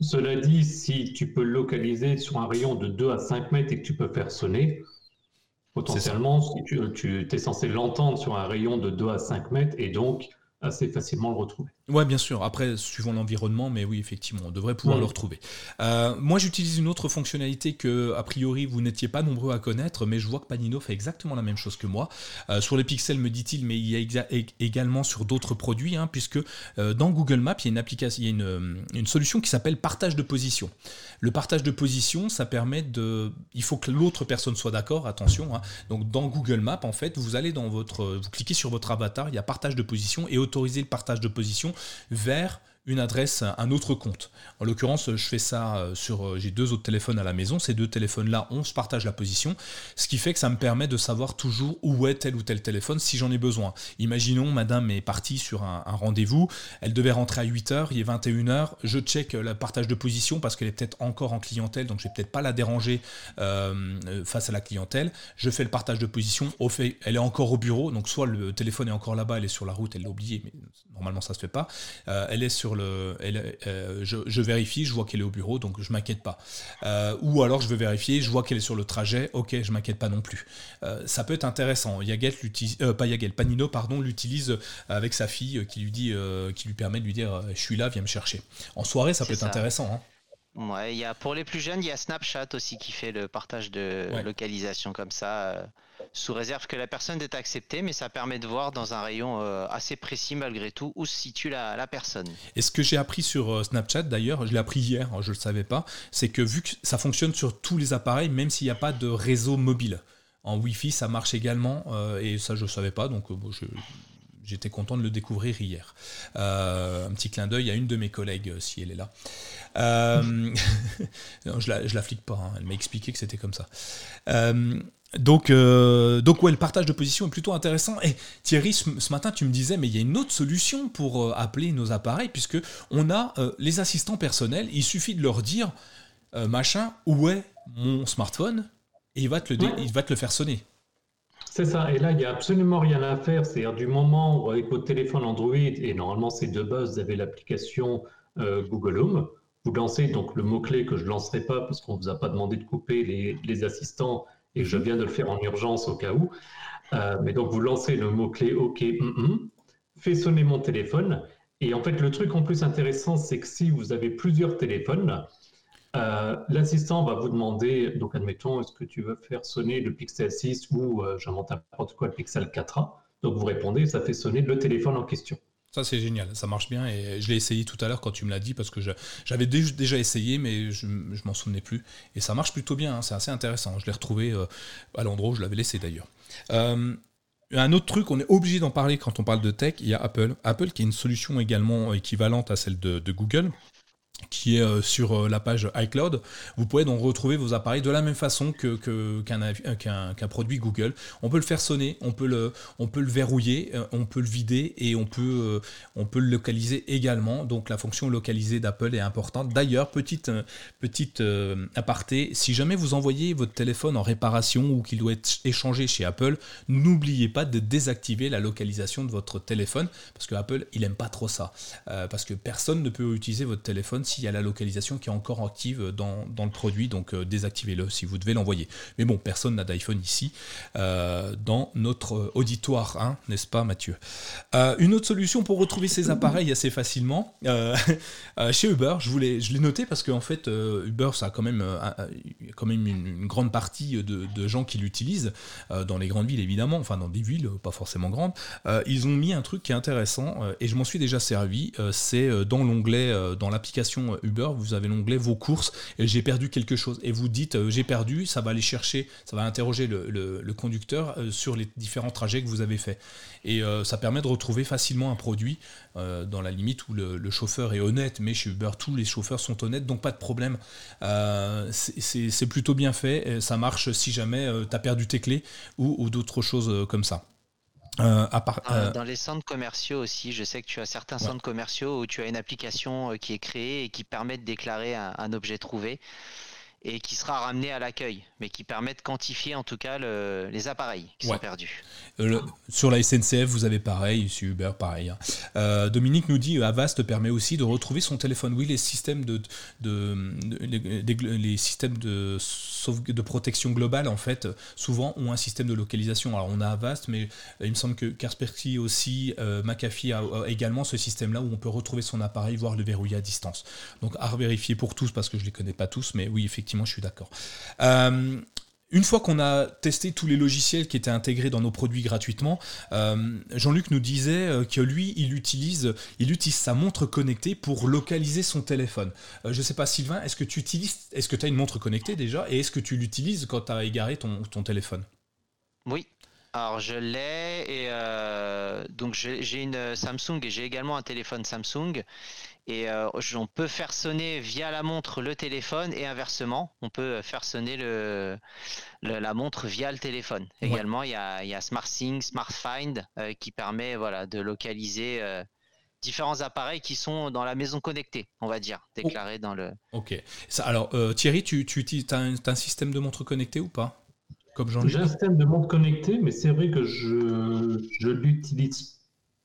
Cela dit, si tu peux localiser sur un rayon de 2 à 5 mètres et que tu peux faire sonner, potentiellement, tu, tu es censé l'entendre sur un rayon de 2 à 5 mètres et donc assez facilement le retrouver. Ouais, bien sûr. Après, suivant l'environnement, mais oui, effectivement, on devrait pouvoir le retrouver. Euh, moi, j'utilise une autre fonctionnalité que, a priori, vous n'étiez pas nombreux à connaître, mais je vois que Panino fait exactement la même chose que moi. Euh, sur les pixels, me dit-il, mais il y a également sur d'autres produits, hein, puisque euh, dans Google Maps, il y a une application, il y a une, une solution qui s'appelle partage de position. Le partage de position, ça permet de, il faut que l'autre personne soit d'accord. Attention. Hein. Donc, dans Google Maps, en fait, vous allez dans votre, vous cliquez sur votre avatar, il y a partage de position et autoriser le partage de position vers une adresse, un autre compte. En l'occurrence, je fais ça euh, sur. Euh, j'ai deux autres téléphones à la maison. Ces deux téléphones-là, on se partage la position, ce qui fait que ça me permet de savoir toujours où est tel ou tel téléphone si j'en ai besoin. Imaginons, madame est partie sur un, rendez-vous, elle devait rentrer à 8h, il est 21h, je check le partage de position parce qu'elle est peut-être encore en clientèle, donc je vais peut-être pas la déranger euh, face à la clientèle. Je fais le partage de position, au fait, elle est encore au bureau, donc soit le téléphone est encore là-bas, elle est sur la route, elle l'a oublié, mais normalement ça se fait pas. elle est sur le, euh, je, vérifie, je vois qu'elle est au bureau, donc je m'inquiète pas. Euh, ou alors je veux vérifier, je vois qu'elle est sur le trajet, ok, je m'inquiète pas non plus. Euh, ça peut être intéressant. L'utilise, pas Panino pardon, l'utilise avec sa fille qui lui dit, qui lui permet de lui dire, je suis là, viens me chercher. En soirée, ça peut être intéressant. Hein. Ouais, y a, pour les plus jeunes, il y a Snapchat aussi qui fait le partage de localisation comme ça sous réserve que la personne est acceptée, mais ça permet de voir dans un rayon euh, assez précis malgré tout où se situe la, personne. Et ce que j'ai appris sur euh, Snapchat d'ailleurs, je l'ai appris hier, hein, je ne le savais pas, c'est que vu que ça fonctionne sur tous les appareils, même s'il n'y a pas de réseau mobile. En Wi-Fi, ça marche également, euh, et ça je ne savais pas, donc j'étais content de le découvrir hier. un petit clin d'œil à une de mes collègues, si elle est là. je la, la flique pas, hein, elle m'a expliqué que c'était comme ça. Donc, euh, donc ouais, le partage de position est plutôt intéressant. Et Thierry, ce, matin, tu me disais, mais il y a une autre solution pour euh, appeler nos appareils, puisque on a euh, les assistants personnels. Il suffit de leur dire, machin, où est mon smartphone, et il va te le, il va te le faire sonner. C'est ça. Et là, il n'y a absolument rien à faire. C'est-à-dire du moment où avec votre téléphone Android, et normalement c'est de base, vous avez l'application Google Home, vous lancez donc le mot-clé que je ne lancerai pas parce qu'on ne vous a pas demandé de couper les, les assistants et je viens de le faire en urgence au cas où. Euh, mais donc, vous lancez le mot-clé OK, mm, mm, fait sonner mon téléphone. Et en fait, le truc en plus intéressant, c'est que si vous avez plusieurs téléphones, L'assistant va vous demander, donc admettons, est-ce que tu veux faire sonner le Pixel 6 ou j'invente n'importe quoi le Pixel 4a Donc vous répondez, ça fait sonner le téléphone en question. Ça, c'est génial, ça marche bien et je l'ai essayé tout à l'heure quand tu me l'as dit parce que j'avais déjà essayé mais je, je m'en souvenais plus. Et ça marche plutôt bien, hein, c'est assez intéressant. Je l'ai retrouvé euh, à l'endroit où je l'avais laissé d'ailleurs. Euh, un autre truc, on est obligé d'en parler quand on parle de tech, il y a Apple. Apple qui est une solution également équivalente à celle de Google qui est euh, sur euh, la page iCloud. Vous pouvez donc retrouver vos appareils de la même façon euh, qu'un, produit Google. On peut le faire sonner, on peut le, verrouiller, on peut le vider et on peut, le localiser également. Donc la fonction localisée d'Apple est importante. D'ailleurs, petite, petite aparté, si jamais vous envoyez votre téléphone en réparation ou qu'il doit être échangé chez Apple, n'oubliez pas de désactiver la localisation de votre téléphone parce que Apple, il aime pas trop ça. parce que personne ne peut utiliser votre téléphone s'il y a la localisation qui est encore active dans, le produit, donc euh, désactivez-le si vous devez l'envoyer. Mais bon, personne n'a d'iPhone ici euh, dans notre auditoire, hein, n'est-ce pas Mathieu? Euh, Une autre solution pour retrouver ces appareils assez facilement, chez Uber, je, voulais, je l'ai noté parce qu'en fait, Uber, ça a quand même, quand même une, grande partie de gens qui l'utilisent, dans les grandes villes évidemment, enfin dans des villes pas forcément grandes. ils ont mis un truc qui est intéressant, et je m'en suis déjà servi, c'est dans l'onglet, dans l'application euh, Uber, vous avez l'onglet vos courses et j'ai perdu quelque chose. Et vous dites euh, j'ai perdu, ça va aller chercher, ça va interroger le, conducteur euh, sur les différents trajets que vous avez fait. Et ça permet de retrouver facilement un produit dans la limite où le, chauffeur est honnête. Mais chez Uber, tous les chauffeurs sont honnêtes, donc pas de problème. c'est plutôt bien fait. Ça marche si jamais tu as perdu tes clés ou d'autres choses comme ça. Euh, euh, dans les centres commerciaux aussi, je sais que tu as certains centres commerciaux où tu as une application euh, qui est créée et qui permet de déclarer un objet trouvé et qui sera ramené à l'accueil, mais qui permet de quantifier en tout cas les appareils qui sont perdus. Euh, sur la SNCF, vous avez pareil, sur Uber, pareil. Hein. Euh, Dominique nous dit Avast permet aussi de retrouver son téléphone. Oui, les systèmes de, de, les, systèmes de, de protection globale, en fait, souvent ont un système de localisation. Alors on a Avast, mais il me semble que Kaspersky aussi, euh, McAfee a, également ce système-là où on peut retrouver son appareil, voire le verrouiller à distance. Donc à vérifier pour tous parce que je ne les connais pas tous, mais oui, effectivement je suis d'accord. Euh, une fois qu'on a testé tous les logiciels qui étaient intégrés dans nos produits gratuitement, euh, Jean-Luc nous disait euh, que lui, il utilise, il utilise sa montre connectée pour localiser son téléphone. je ne sais pas, Sylvain, est-ce que tu utilises, est-ce que tu as une montre connectée déjà, et est-ce que tu l'utilises quand tu as égaré ton téléphone? Oui, alors je l'ai et donc j'ai une Samsung et j'ai également un téléphone Samsung et euh, on peut faire sonner via la montre le téléphone et inversement, on peut faire sonner le, la montre via le téléphone. Également, il y a, y a SmartThings, SmartFind euh, qui permet voilà, de localiser euh, différents appareils qui sont dans la maison connectée, on va dire, déclarés dans le. Ok. alors, Thierry, tu, tu as, un, un système de montre connectée ou pas? Comme J'ai un système de montre connectée, mais c'est vrai que je ne l'utilise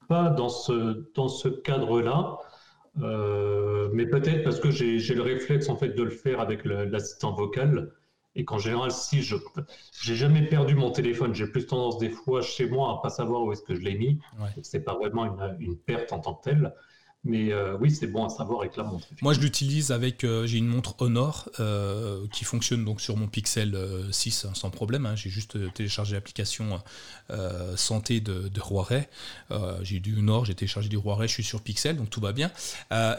pas dans ce, dans ce cadre-là. Euh, mais peut-être parce que j'ai le réflexe en fait de le faire avec l'assistant vocal et qu'en général, si je j'ai jamais perdu mon téléphone, j'ai plus tendance des fois chez moi à pas savoir où est-ce que je l'ai mis. Ouais. C'est pas vraiment une, une, perte en tant que telle. Mais euh, oui, c'est bon à savoir avec la montre. Moi, je l'utilise avec. Euh, j'ai une montre Honor euh, qui fonctionne donc sur mon Pixel 6 hein, sans problème. Hein. j'ai juste téléchargé l'application santé de, de Huawei. j'ai du Honor, j'ai téléchargé du Huawei, je suis sur Pixel, donc tout va bien.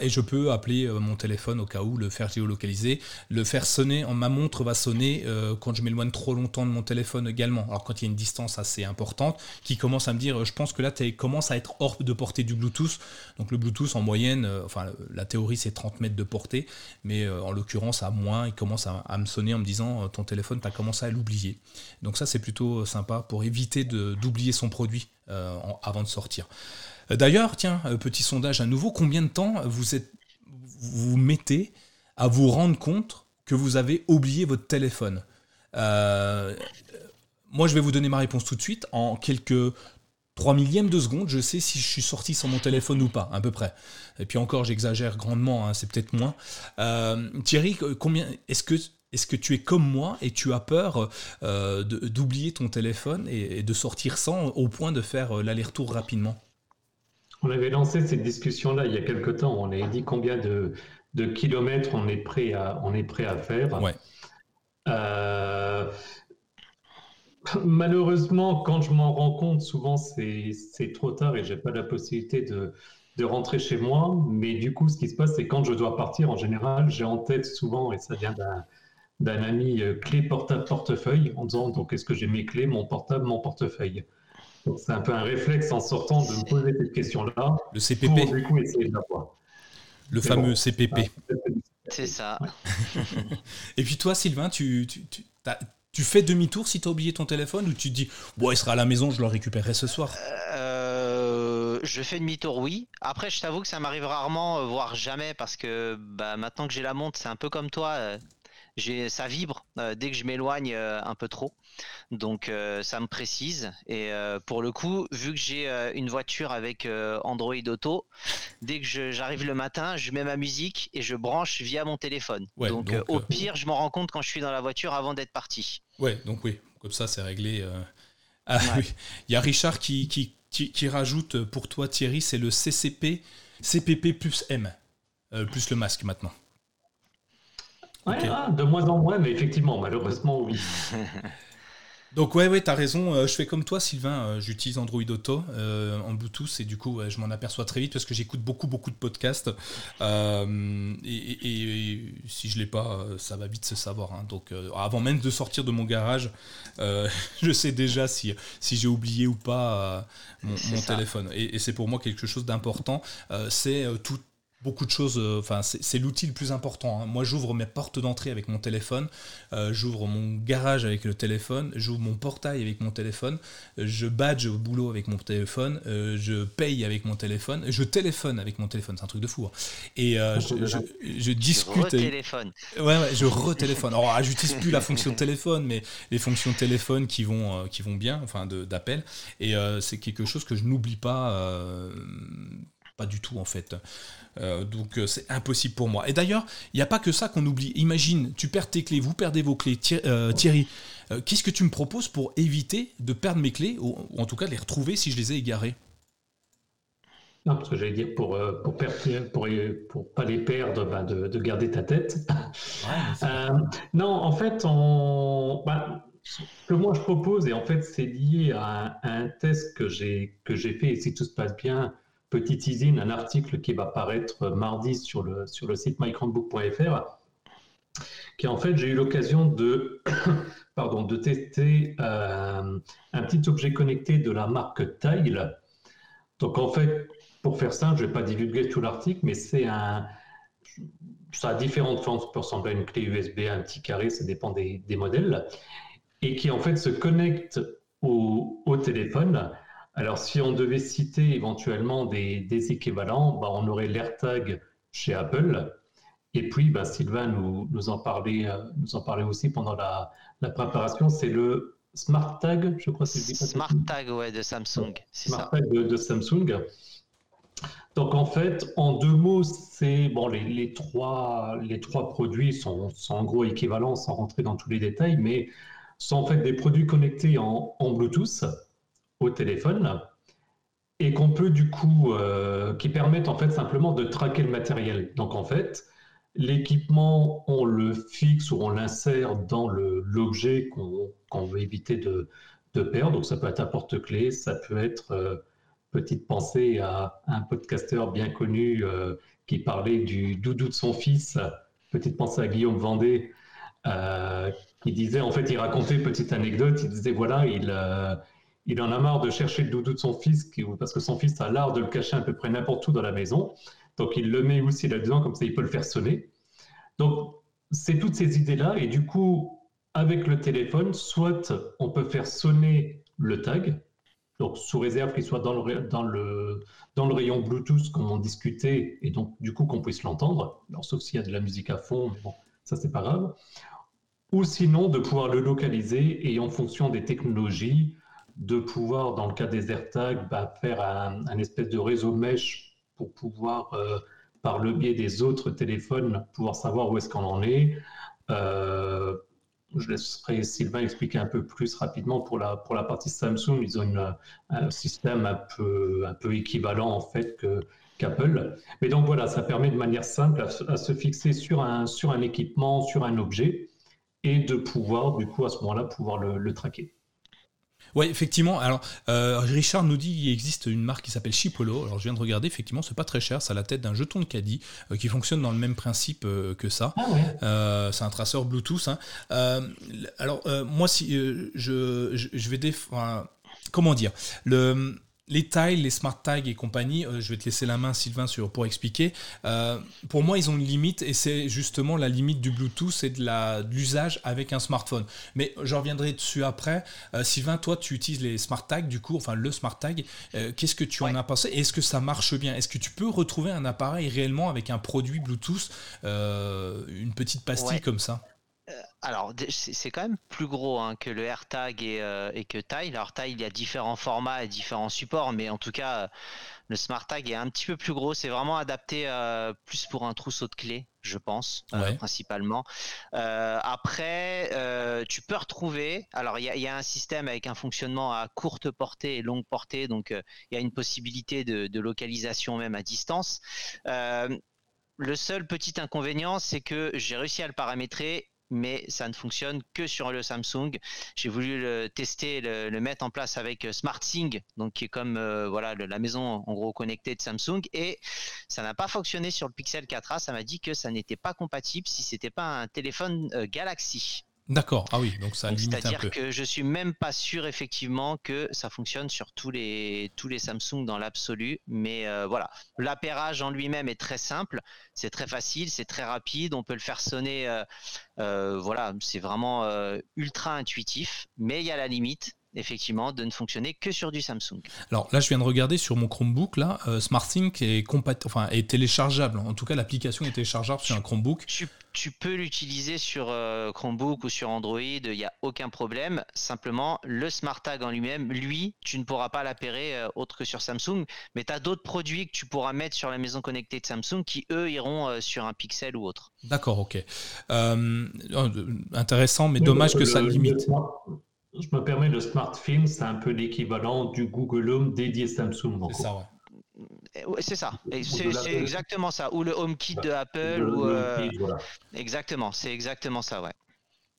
et je peux appeler mon téléphone au cas où, le faire géolocaliser, le faire sonner. Ma montre va sonner quand je m'éloigne trop longtemps de mon téléphone également. Alors, quand il y a une distance assez importante, qui commence à me dire je pense que là, tu commences à être hors de portée du Bluetooth. Donc, le Bluetooth, en moyenne, euh, enfin la théorie c'est 30 mètres de portée, mais euh, en l'occurrence à moins, il commence à, me sonner en me disant euh, ton téléphone, tu as commencé à l'oublier. Donc ça c'est plutôt sympa pour éviter d'oublier son produit avant de sortir. D'ailleurs, tiens, petit sondage à nouveau, combien de temps vous, êtes, vous mettez à vous rendre compte que vous avez oublié votre téléphone? Moi, je vais vous donner ma réponse tout de suite. En quelques 3 millièmes de seconde, je sais si je suis sorti sans mon téléphone ou pas, à peu près. Et puis encore, j'exagère grandement, hein, c'est peut-être moins. Euh, Thierry, combien est-ce que est-ce que tu es comme moi et tu as peur euh, d'oublier ton téléphone et, de sortir sans au point de faire euh, l'aller-retour rapidement? On avait lancé cette discussion-là il y a quelque temps. On avait dit combien de, de kilomètres on est prêt à, on est prêt à faire. Ouais. Euh, malheureusement, quand je m'en rends compte, souvent c'est trop tard et j'ai pas la possibilité de, de rentrer chez moi. Mais du coup, ce qui se passe, c'est quand je dois partir, en général, j'ai en tête souvent, et ça vient d'un ami, euh, clé portable portefeuille, en disant donc est-ce que j'ai mes clés, mon portable, mon portefeuille? Donc c'est un peu un réflexe en sortant de me poser cette question-là. Le CPP. Pour du coup essayer de l'avoir. Le fameux CPP. C'est ça. Et puis toi, Sylvain, tu, tu, tu, tu fais demi-tour si tu as oublié ton téléphone ou tu te dis, bon, il sera à la maison, je le récupérerai ce soir? Euh, Je fais demi-tour, oui. Après, je t'avoue que ça m'arrive rarement, euh, voire jamais, parce que bah, maintenant que j'ai la montre, c'est un peu comme toi. Euh, ça vibre euh, dès que je m'éloigne euh, un peu trop. Donc euh, ça me précise. Et pour le coup, vu que j'ai une voiture avec Android Auto, dès que j'arrive le matin, je mets ma musique et je branche via mon téléphone. donc, au pire, je m'en rends compte quand je suis dans la voiture avant d'être parti. Ouais, donc oui, comme ça c'est réglé. Ah, oui. Il y a Richard qui, qui, qui, rajoute pour toi Thierry, c'est le CCP, CPP plus M, plus le masque maintenant. Ouais, ah, de moins en moins, mais effectivement, malheureusement, oui. Donc ouais, ouais, t'as raison. Euh, je fais comme toi, Sylvain. Euh, j'utilise Android Auto euh, en Bluetooth et du coup, je m'en aperçois très vite parce que j'écoute beaucoup, beaucoup de podcasts. Et, si je l'ai pas, ça va vite se savoir. Hein. Donc avant même de sortir de mon garage, je sais déjà si si j'ai oublié ou pas mon, mon téléphone. Et, c'est pour moi quelque chose d'important. c'est tout beaucoup de choses. Euh, enfin, c'est l'outil le plus important. Hein. Moi, j'ouvre mes portes d'entrée avec mon téléphone, euh, j'ouvre mon garage avec le téléphone, j'ouvre mon portail avec mon téléphone, je badge au boulot avec mon téléphone, euh, je paye avec mon téléphone, je téléphone avec mon téléphone. C'est un truc de fou. Hein. Et je, je, je, discute. téléphone. Ouais, ouais, je retéléphone. Alors, ah, j'utilise plus la fonction téléphone, mais les fonctions téléphone qui vont, qui vont bien, enfin, d'appel. Et c'est quelque chose que je n'oublie pas pas du tout en fait. Euh, donc euh, c'est impossible pour moi. Et d'ailleurs, il n'y a pas que ça qu'on oublie. Imagine, tu perds tes clés, vous perdez vos clés. Euh, Thierry, qu'est-ce que tu me proposes pour éviter de perdre mes clés, ou, en tout cas de les retrouver si je les ai égarées? Non, parce que j'allais dire pour pour, pour, pour pas les perdre, bah, de, garder ta tête. non, en fait, on, bah, ce que moi je propose, et en fait c'est lié à un, test que j'ai que j'ai fait, et si tout se passe bien, petit teasing, un article qui va paraître mardi sur le, sur le site mycroundbook.fr, qui en fait, j'ai eu l'occasion de, pardon, de tester euh, un petit objet connecté de la marque Tile. Donc en fait, pour faire ça, je ne vais pas divulguer tout l'article, mais c'est un... Ça a différentes formes, ça peut ressembler à une clé USB, un petit carré, ça dépend des, des modèles, et qui en fait se connecte au, au téléphone alors, si on devait citer éventuellement des, équivalents, bah, on aurait l'AirTag chez Apple. Et puis, bah, Sylvain nous, nous, en parlait, euh, nous en parlait aussi pendant la, préparation, c'est le Smart Tag, je crois que c'est Smart Tag, ouais, de Samsung. Smart Tag de, Samsung. Donc en fait, en deux mots, c'est bon, les, trois, les trois produits sont, en gros équivalents sans rentrer dans tous les détails, mais sont en fait des produits connectés en, en Bluetooth au téléphone et qu'on peut du coup, euh, qui permettent en fait simplement de traquer le matériel. Donc en fait, l'équipement, on le fixe ou on l'insère dans l'objet qu'on veut éviter de, de, perdre. Donc ça peut être un porte-clés, ça peut être, euh, petite pensée à un podcasteur bien connu euh, qui parlait du doudou de son fils, petite pensée à Guillaume Vendée, qui disait, en fait, il racontait, petite anecdote, il disait, voilà, il il en a marre de chercher le doudou de son fils, parce que son fils a l'art de le cacher à peu près n'importe où dans la maison. Donc il le met aussi là-dedans, comme ça il peut le faire sonner. Donc c'est toutes ces idées-là, et du coup, avec le téléphone, soit on peut faire sonner le tag, donc sous réserve qu'il soit dans le, dans, le, dans le rayon Bluetooth comme on discutait, et donc du coup qu'on puisse l'entendre, sauf s'il y a de la musique à fond, bon, ça c'est pas grave. Ou sinon de pouvoir le localiser et en fonction des technologies, de pouvoir, dans le cas des AirTags, bah, faire un, espèce de réseau mesh pour pouvoir, euh, par le biais des autres téléphones, pouvoir savoir où est-ce qu'on en est. Euh, je laisserai Sylvain expliquer un peu plus rapidement pour la, pour la partie Samsung. Ils ont un système un peu, un peu équivalent en fait qu'Apple. Mais donc voilà, ça permet de manière simple à, se fixer sur un, sur un équipement, sur un objet, et de pouvoir, du coup, à ce moment-là, pouvoir le, traquer. Oui, effectivement. Alors, euh, Richard nous dit qu'il existe une marque qui s'appelle Chipolo. Alors, je viens de regarder, effectivement, c'est pas très cher. Ça a la tête d'un jeton de caddie euh, qui fonctionne dans le même principe euh, que ça. Ah c'est un traceur Bluetooth. Hein. alors, moi, si je, je, vais défendre. Comment dire le, les tiles, les smart tags et compagnie, euh, je vais te laisser la main Sylvain sur, pour expliquer. Euh, pour moi, ils ont une limite et c'est justement la limite du Bluetooth et de l'usage avec un smartphone. Mais je reviendrai dessus après. Euh, Sylvain, toi, tu utilises les smart tags du coup, enfin le smart tag. Qu'est-ce que tu en as pensé? Est-ce que ça marche bien? Est-ce que tu peux retrouver un appareil réellement avec un produit Bluetooth, une petite pastille comme ça? Alors, c'est quand même plus gros hein, que le AirTag et, euh, et que Tile. Alors, Tile, il y a différents formats et différents supports, mais en tout cas, euh, le Smart Tag est un petit peu plus gros. C'est vraiment adapté euh, plus pour un trousseau de clés, je pense, principalement. après, tu peux retrouver. Alors, il y, a un système avec un fonctionnement à courte portée et longue portée, donc il y a une possibilité de, de, localisation même à distance. le seul petit inconvénient, c'est que j'ai réussi à le paramétrer mais ça ne fonctionne que sur le Samsung. J'ai voulu le tester, le, le, mettre en place avec euh, SmartSync, donc qui est comme euh, voilà la maison en gros connectée de Samsung, et ça n'a pas fonctionné sur le Pixel 4a. Ça m'a dit que ça n'était pas compatible si c'était pas un téléphone euh, Galaxy. D'accord, ah oui, donc ça limite C'est-à-dire que je suis même pas sûr effectivement que ça fonctionne sur tous les tous les Samsung dans l'absolu, mais euh, voilà, l'appairage en lui-même est très simple, c'est très facile, c'est très rapide, on peut le faire sonner, voilà, c'est vraiment ultra intuitif, mais il y a la limite, effectivement de ne fonctionner que sur du Samsung. Alors là, je viens de regarder sur mon Chromebook, là, euh, SmartSync est, enfin, est téléchargeable. En tout cas, l'application est téléchargeable sur un Chromebook. Tu, peux l'utiliser sur euh, Chromebook ou sur Android, il n'y a aucun problème. Simplement, le Smart Tag en lui-même, lui, tu ne pourras pas l'appairer euh, autre que sur Samsung. Mais tu as d'autres produits que tu pourras mettre sur la maison connectée de Samsung qui, eux, iront sur un Pixel ou autre. D'accord, ok. intéressant, mais dommage que ça limite. Je me permets, le Smart Film, c'est un peu l'équivalent du Google Home dédié Samsung. C'est ça, ouais. C'est ça, c'est exactement ça. Ou le HomeKit de Apple. ou, euh, Exactement, c'est exactement ça, ouais.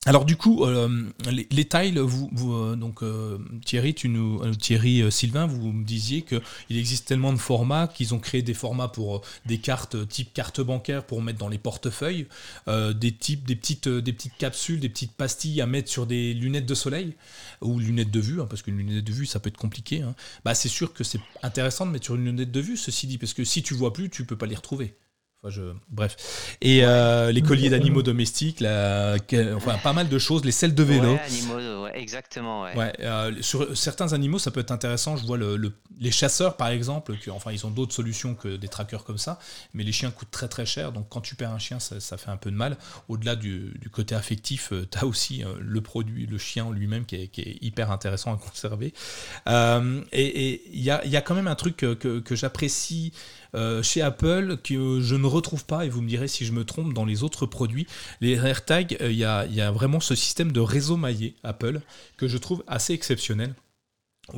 Alors du coup, euh, les, tiles, vous, euh, donc euh, Thierry, tu nous, Thierry Sylvain, vous me disiez qu'il existe tellement de formats qu'ils ont créé des formats pour des cartes type carte bancaire pour mettre dans les portefeuilles, des types, des petites, des petites capsules, des petites pastilles à mettre sur des lunettes de soleil ou lunettes de vue, hein, parce qu'une lunette de vue ça peut être compliqué. Hein. Bah c'est sûr que c'est intéressant de mettre sur une lunette de vue, ceci dit, parce que si tu vois plus, tu peux pas les retrouver. Bref. Et euh, les colliers d'animaux domestiques, enfin pas mal de choses, les selles de vélo. Ouais, exactement. Ouais. Euh, sur certains animaux, ça peut être intéressant. Je vois le, les chasseurs, par exemple, enfin ils ont d'autres solutions que des trackers comme ça, mais les chiens coûtent très très cher. Donc quand tu perds un chien, ça, fait un peu de mal. Au-delà du, côté affectif, euh, tu as aussi le produit, le chien lui-même qui est, hyper intéressant à conserver. et il y a, quand même un truc que, que j'apprécie euh, chez Apple que je ne retrouve pas, et vous me direz si je me trompe, dans les autres produits. Les AirTags, euh, il y, a, vraiment ce système de réseau maillé Apple que je trouve assez exceptionnel.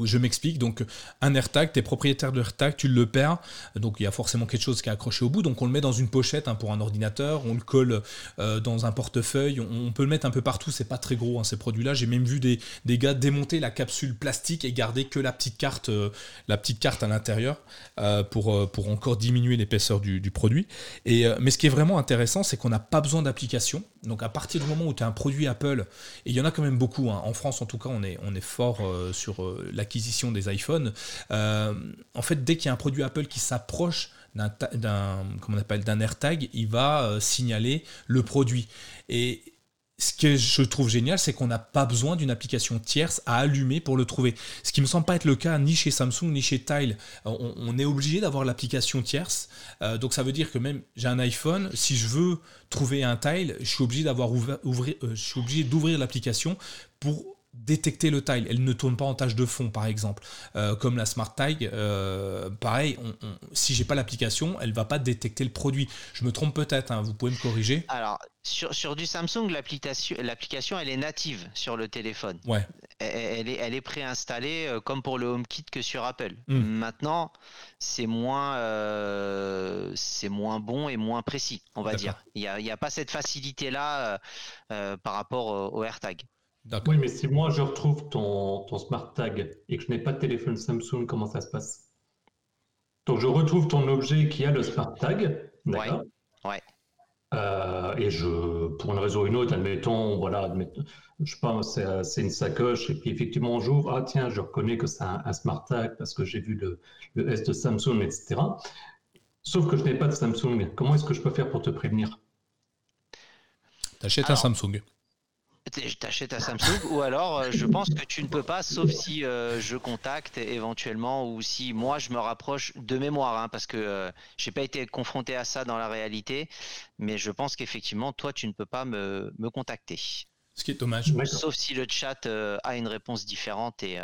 Je m'explique, donc un AirTag, tu es propriétaire de AirTag, tu le perds, donc il y a forcément quelque chose qui est accroché au bout, donc on le met dans une pochette hein, pour un ordinateur, on le colle euh, dans un portefeuille, on, peut le mettre un peu partout, c'est pas très gros hein, ces produits-là. J'ai même vu des, gars démonter la capsule plastique et garder que la petite carte, euh, à l'intérieur euh, pour, encore diminuer l'épaisseur du, produit. Mais ce qui est vraiment intéressant, c'est qu'on n'a pas besoin d'application. Donc à partir du moment où tu as un produit Apple, et il y en a quand même beaucoup, hein, en France en tout cas, on est, fort sur l'acquisition des iPhones, euh, en fait, dès qu'il y a un produit Apple qui s'approche d'un, appelle, d'un AirTag, il va euh, signaler le produit. Et ce que je trouve génial, c'est qu'on n'a pas besoin d'une application tierce à allumer pour le trouver. Ce qui me semble pas être le cas ni chez Samsung ni chez Tile. On, est obligé d'avoir l'application tierce. Euh, donc ça veut dire que même j'ai un iPhone, si je veux trouver un Tile, je ouvert, je suis obligé d'ouvrir l'application pour détecter le tile. Elle ne tourne pas en tâche de fond, par exemple. Euh, comme la Smart Tag, euh, pareil, on, on, si j'ai pas l'application, elle va pas détecter le produit. Je me trompe peut-être, hein, vous pouvez me corriger. Alors, sur, sur du Samsung, l'application, elle est native sur le téléphone. Ouais. Elle, est, elle est préinstallée euh, comme pour le HomeKit que sur Apple. Hmm. Maintenant, c'est moins, c'est moins bon et moins précis, on va dire. Il n'y a, a, pas cette facilité-là par rapport au AirTag. Oui, mais si moi je retrouve ton, ton smart tag et que je n'ai pas de téléphone Samsung, comment ça se passe? Donc je retrouve ton objet qui a le smart tag, d'accord? Ouais. Euh, et je, pour une raison ou une autre, admettons, voilà, je pense c'est une sacoche, et puis effectivement j'ouvre, ah tiens, je reconnais que c'est un, smart tag parce que j'ai vu le, le, S de Samsung, etc. Sauf que je n'ai pas de Samsung. Comment est-ce que je peux faire pour te prévenir? T'achètes un Samsung t'achètes à Samsung ou alors euh, je pense que tu ne peux pas sauf si euh, je contacte éventuellement ou si moi je me rapproche de mémoire hein, parce que euh, j'ai pas été confronté à ça dans la réalité. Mais je pense qu'effectivement toi tu ne peux pas me, me, contacter. Ce qui est dommage. Sauf si le chat a une réponse différente et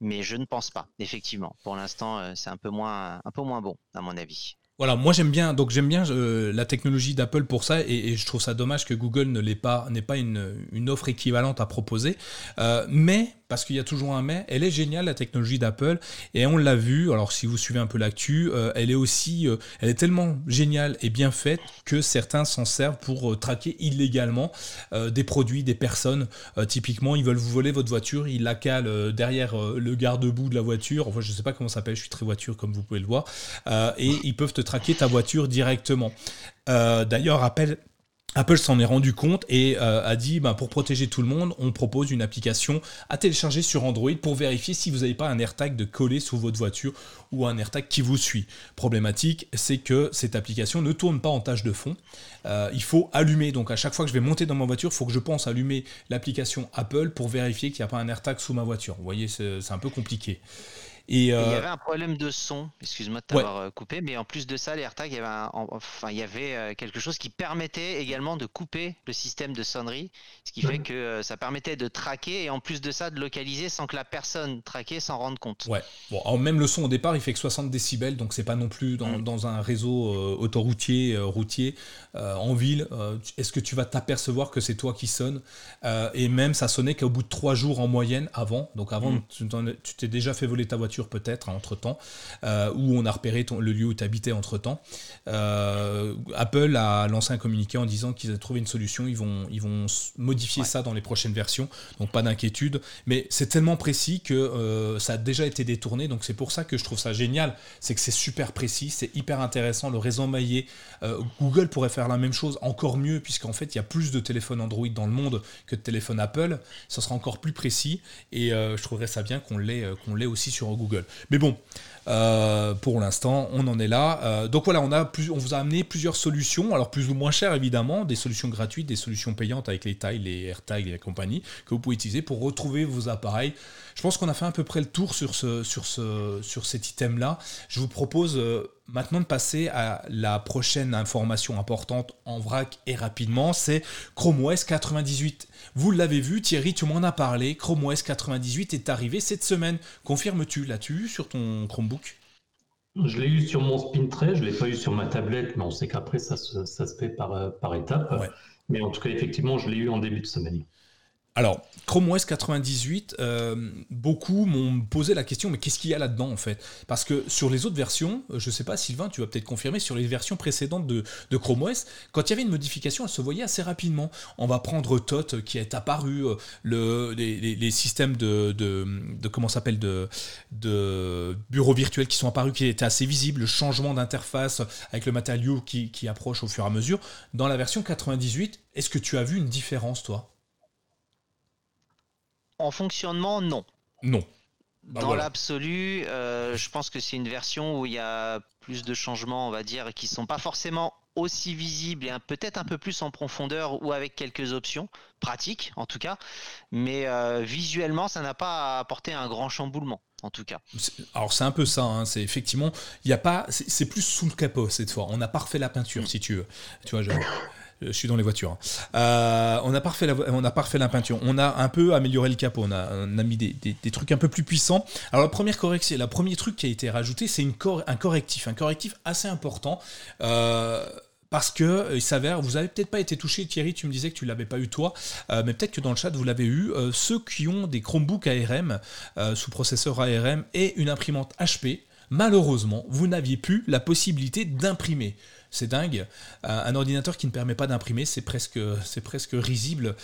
mais je ne pense pas effectivement. Pour l'instant c'est un peu moins un peu moins bon à mon avis voilà, moi j'aime bien, donc j'aime bien euh, la technologie d'Apple pour ça, et, je trouve ça dommage que Google ne l'ait pas, n'ait pas une, offre équivalente à proposer. Euh, mais parce qu'il y a toujours un mais, elle est géniale la technologie d'Apple, et on l'a vu. Alors si vous suivez un peu l'actu, euh, elle est aussi, elle est tellement géniale et bien faite que certains s'en servent pour traquer illégalement des produits, des personnes. typiquement, ils veulent vous voler votre voiture, ils la calent derrière le garde-boue de la voiture. Enfin, je sais pas comment ça s'appelle, je suis très voiture comme vous pouvez le voir, et ils peuvent te ta voiture directement. Euh, d'ailleurs, Apple, Apple s'en est rendu compte et euh, a dit ben, pour protéger tout le monde, on propose une application à télécharger sur Android pour vérifier si vous n'avez pas un AirTag de coller sous votre voiture ou un AirTag qui vous suit. Problématique, c'est que cette application ne tourne pas en tâche de fond. Euh, il faut allumer. Donc à chaque fois que je vais monter dans ma voiture, il faut que je pense allumer l'application Apple pour vérifier qu'il n'y a pas un AirTag sous ma voiture. Vous voyez, c'est un peu compliqué. Il y euh, avait un problème de son, excuse-moi de t'avoir euh, coupé, mais en plus de ça, les AirTags, il y avait, enfin, il y avait euh, quelque chose qui permettait également de couper le système de sonnerie, ce qui fait que ça permettait de traquer et en plus de ça, de localiser sans que la personne traquée s'en rende compte. Ouais, bon, même le son au départ, il fait que 60 décibels, donc c'est pas non plus dans, dans un réseau autoroutier, routier, en ville. Est-ce que tu vas t'apercevoir que c'est toi qui sonne? Et même, ça sonnait qu'au bout de trois jours en moyenne avant, donc avant, mm. tu t'es déjà fait voler ta voiture peut-être hein, entre-temps, euh, où on a repéré le lieu où tu habitais entre-temps. Euh, Apple a lancé un communiqué en disant qu'ils avaient trouvé une solution, ils vont, ils vont modifier ça dans les prochaines versions, donc pas d'inquiétude. Mais c'est tellement précis que euh, ça a déjà été détourné, donc c'est pour ça que je trouve ça génial, c'est que c'est super précis, c'est hyper intéressant, le réseau maillé. Google pourrait faire la même chose, encore mieux, puisqu'en fait il y a plus de téléphones Android dans le monde que de téléphones Apple, ça sera encore plus précis, et je trouverais ça bien qu'on l'ait qu'on l'ait aussi sur Google. Mais bon, euh, pour l'instant, on en est là. Euh, donc voilà, on, a on vous a amené plusieurs solutions, alors plus ou moins chères évidemment, des solutions gratuites, des solutions payantes avec les tailles, les AirTags et la compagnie, que vous pouvez utiliser pour retrouver vos appareils. Je pense qu'on a fait à peu près le tour sur, ce, sur, ce, sur cet item-là. Je vous propose euh, maintenant de passer à la prochaine information importante en vrac et rapidement, c'est Chrome OS 98. Vous l'avez vu, Thierry, tu m'en as parlé, Chrome OS 98 est arrivé cette semaine. Confirmes-tu L'as-tu sur ton Chromebook? Je l'ai eu sur mon spin tray, je ne l'ai pas eu sur ma tablette, mais on sait qu'après ça, ça, se fait par, euh, par étapes. Mais en tout cas, effectivement, je l'ai eu en début de semaine. Alors, Chrome OS 98, euh, beaucoup m'ont posé la question, mais qu'est-ce qu'il y a là-dedans en fait? Parce que sur les autres versions, euh, je ne sais pas Sylvain, tu vas peut-être confirmer, sur les versions précédentes de, Chrome OS, quand il y avait une modification, elle se voyait assez rapidement. On va prendre TOT qui est apparu, euh, le, les, systèmes de, de, comment s'appelle de, bureaux virtuels qui sont apparus, qui étaient assez visibles, le changement d'interface avec le matériau qui approche au fur et à mesure. Dans la version 98, est-ce que tu as vu une différence toi? En fonctionnement, non. Non. Bah Dans l'absolu, euh, je pense que c'est une version où il y a plus de changements, on va dire, qui sont pas forcément aussi visibles et peut-être un peu plus en profondeur ou avec quelques options pratiques en tout cas, mais euh, visuellement ça n'a pas apporté un grand chamboulement en tout cas. Alors c'est un peu ça, hein. c'est effectivement, il y a pas, c'est plus sous le capot cette fois. On n'a pas refait la peinture si tu veux. Tu vois, je, Je suis dans les voitures. Hein. la, on a pas refait la peinture. On a un peu amélioré le capot. On a, mis des, trucs un peu plus puissants. Alors la première correction, la premier truc qui a été rajouté, c'est un correctif, un correctif assez important. Euh, parce que euh, il s'avère, vous avez peut-être pas été touché, Thierry, tu me disais que tu l'avais pas eu toi, euh, mais peut-être que dans le chat vous l'avez eu. ceux qui ont des Chromebooks ARM sous processeur ARM et une imprimante HP, malheureusement, vous n'aviez plus la possibilité d'imprimer. C'est dingue. un ordinateur qui ne permet pas d'imprimer, c'est presque, c'est risible.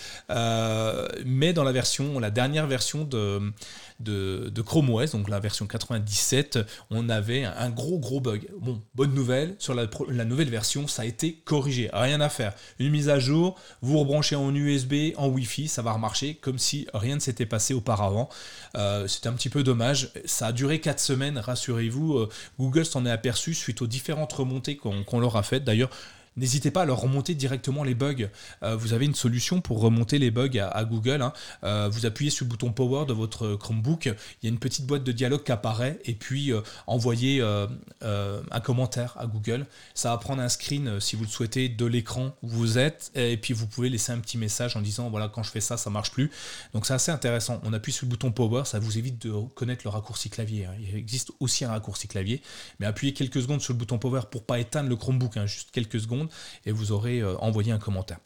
mais dans la version, la dernière version de, Chrome OS, donc la version 97, on avait un gros gros bug. Bon, bonne nouvelle, sur la, nouvelle version, ça a été corrigé, rien à faire. Une mise à jour, vous rebranchez en USB, en Wi-Fi, ça va remarcher comme si rien ne s'était passé auparavant. Euh, C'était un petit peu dommage. Ça a duré 4 semaines, rassurez-vous. Euh, Google s'en est aperçu suite aux différentes remontées qu'on leur a faites. D'ailleurs, N'hésitez pas à leur remonter directement les bugs. Euh, vous avez une solution pour remonter les bugs à, Google. Hein. Euh, vous appuyez sur le bouton Power de votre Chromebook. Il y a une petite boîte de dialogue qui apparaît et puis euh, envoyez un commentaire à Google. Ça va prendre un screen, si vous le souhaitez, de l'écran où vous êtes et puis vous pouvez laisser un petit message en disant voilà, quand je fais ça, ça marche plus. Donc c'est assez intéressant. On appuie sur le bouton Power, ça vous évite de connaître le raccourci clavier. Hein. Il existe aussi un raccourci clavier, mais appuyez quelques secondes sur le bouton Power pour pas éteindre le Chromebook, hein, juste quelques secondes et vous aurez euh, envoyé un commentaire.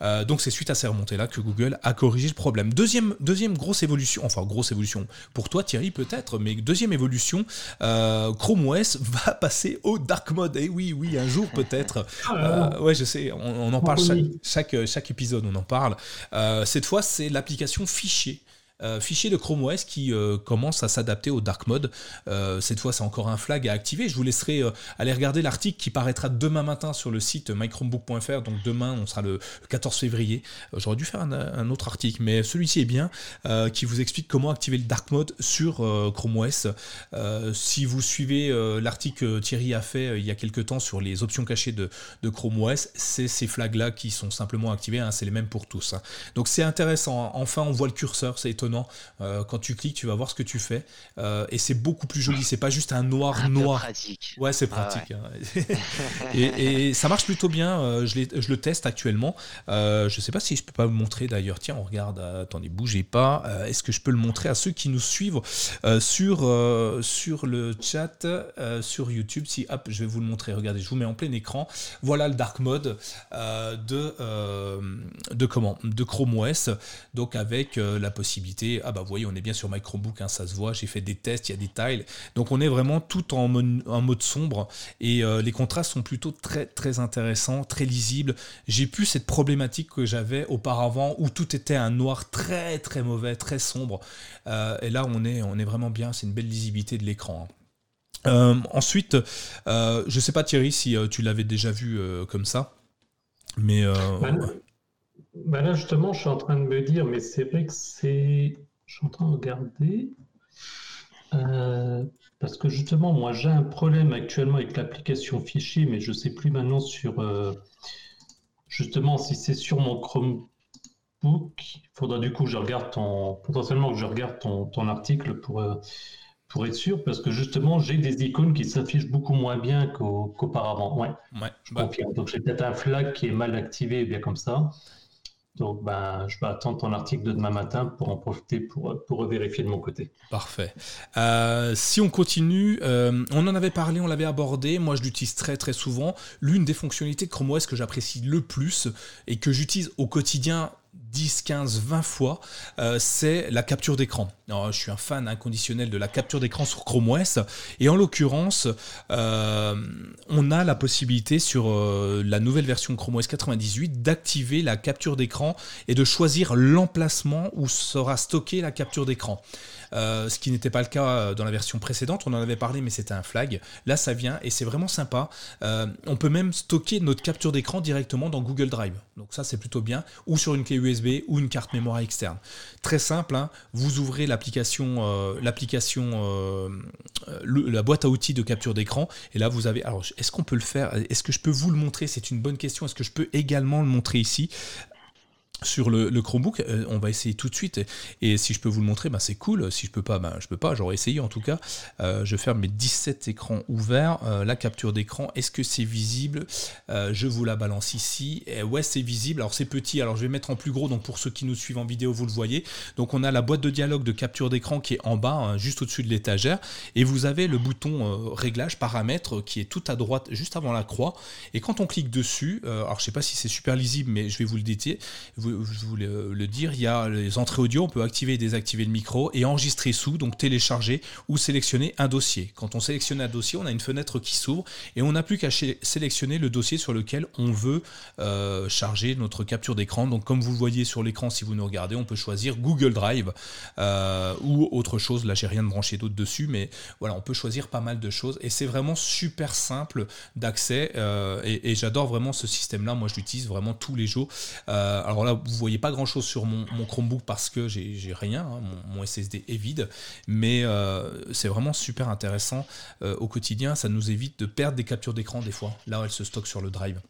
Euh, donc c'est suite à ces remontées-là que Google a corrigé le problème. Deuxième, deuxième grosse évolution, enfin grosse évolution pour toi Thierry peut-être, mais deuxième évolution, euh, Chrome OS va passer au dark mode. Et eh oui, oui, un jour peut-être. Ah ouais, je sais, on, en parle chaque, chaque, épisode, on en parle. cette fois, c'est l'application fichier euh, fichier de Chrome OS qui euh, commence à s'adapter au dark mode. Euh, cette fois, c'est encore un flag à activer. Je vous laisserai aller regarder l'article qui paraîtra demain matin sur le site mychromebook.fr. Donc demain, on sera le 14 février. J'aurais dû faire un, autre article, mais celui-ci est bien, qui vous explique comment activer le dark mode sur Chrome OS. si vous suivez l'article que Thierry a fait il y a quelques temps sur les options cachées de, Chrome OS, c'est ces flags-là qui sont simplement activés. Hein. c'est les mêmes pour tous. Hein. Donc c'est intéressant. Enfin, on voit le curseur, c'est étonnant euh, quand tu cliques, tu vas voir ce que tu fais. Euh, et c'est beaucoup plus joli. C'est pas juste un noir ah, noir. Pratique. Ouais, c'est ah pratique. Hein. et, ça marche plutôt bien. Euh, je, je, le teste actuellement. je sais pas si je peux pas vous montrer d'ailleurs. Tiens, on regarde. Attendez, bougez pas. Est-ce que je peux le montrer à ceux qui nous suivent? Sur, sur le chat, sur YouTube Si, hop, je vais vous le montrer. Regardez, je vous mets en plein écran. Voilà le dark mode de, de comment? De Chrome OS. Donc avec la possibilité ah bah vous voyez, on est bien sur my Chromebook, hein, ça se voit, j'ai fait des tests, il y a des tiles. Donc on est vraiment tout en mode, sombre et euh, les contrastes sont plutôt très très intéressants, très lisibles. J'ai plus cette problématique que j'avais auparavant où tout était un noir très très mauvais, très sombre. Euh, et là on est, on est vraiment bien, c'est une belle lisibilité de l'écran. Hein. Euh, ensuite, je ne sais pas Thierry si tu l'avais déjà vu comme ça, mais... Bah, bah là, justement, je suis en train de me dire, mais c'est vrai que c'est. Je suis en train de regarder. Euh, parce que justement, moi, j'ai un problème actuellement avec l'application fichier, mais je ne sais plus maintenant sur. Euh, justement, si c'est sur mon Chromebook, il faudra du coup que je regarde ton. Potentiellement que je regarde ton, ton article pour. Euh, pour être sûr, parce que justement, j'ai des icônes qui s'affichent beaucoup moins bien qu'auparavant. ouais, ouais, je bah... Donc, j'ai peut-être un flag qui est mal activé, bien comme ça. Donc, ben, je vais attendre ton article de demain matin pour en profiter pour, pour vérifier de mon côté. Parfait. Euh, si on continue, euh, on en avait parlé, on l'avait abordé. Moi, je l'utilise très très souvent. L'une des fonctionnalités de Chrome OS que j'apprécie le plus et que j'utilise au quotidien 10, 15, 20 fois, euh, c'est la capture d'écran. Je suis un fan inconditionnel de la capture d'écran sur Chrome OS. Et en l'occurrence, euh, on a la possibilité sur euh, la nouvelle version Chrome OS 98 d'activer la capture d'écran et de choisir l'emplacement où sera stockée la capture d'écran. Euh, ce qui n'était pas le cas euh, dans la version précédente. On en avait parlé, mais c'était un flag. Là, ça vient et c'est vraiment sympa. Euh, on peut même stocker notre capture d'écran directement dans Google Drive. Donc ça, c'est plutôt bien. Ou sur une clé USB ou une carte mémoire externe. Très simple. Hein. Vous ouvrez l'application, l'application, la boîte à outils de capture d'écran. Et là, vous avez. Alors, est-ce qu'on peut le faire? Est-ce que je peux vous le montrer? C'est une bonne question. Est-ce que je peux également le montrer ici? Sur le, Chromebook, euh, on va essayer tout de suite. Et, si je peux vous le montrer, bah, c'est cool. Si je peux pas, bah, je peux pas. J'aurais essayé en tout cas. Euh, je ferme mes 17 écrans ouverts. Euh, la capture d'écran, est-ce que c'est visible? Je vous la balance ici. Ouais, c'est visible. Alors c'est petit. Alors je vais mettre en plus gros. Donc pour ceux qui nous suivent en vidéo, vous le voyez. Donc on a la boîte de dialogue de capture d'écran qui est en bas, hein, juste au-dessus de l'étagère. Et vous avez le bouton réglage paramètres qui est tout à droite, juste avant la croix. Et quand on clique dessus, alors je sais pas si c'est super lisible, mais je vais vous le je voulais le dire, il y a les entrées audio, on peut activer et désactiver le micro et enregistrer sous, donc télécharger ou sélectionner un dossier. Quand on sélectionne un dossier, on a une fenêtre qui s'ouvre et on n'a plus qu'à sélectionner le dossier sur lequel on veut euh, charger notre capture d'écran. Donc comme vous le voyez sur l'écran, si vous nous regardez, on peut choisir Google Drive euh, ou autre chose. Là, j'ai rien de branché d'autre dessus, mais voilà, on peut choisir pas mal de choses et c'est vraiment super simple d'accès euh, et, et j'adore vraiment ce système-là. Moi, je l'utilise vraiment tous les jours. alors là, vous voyez pas grand chose sur mon, Chromebook parce que j'ai rien, hein, mon, SSD est vide, mais euh, c'est vraiment super intéressant euh, au quotidien. Ça nous évite de perdre des captures d'écran des fois. Là, elles se stockent sur le drive.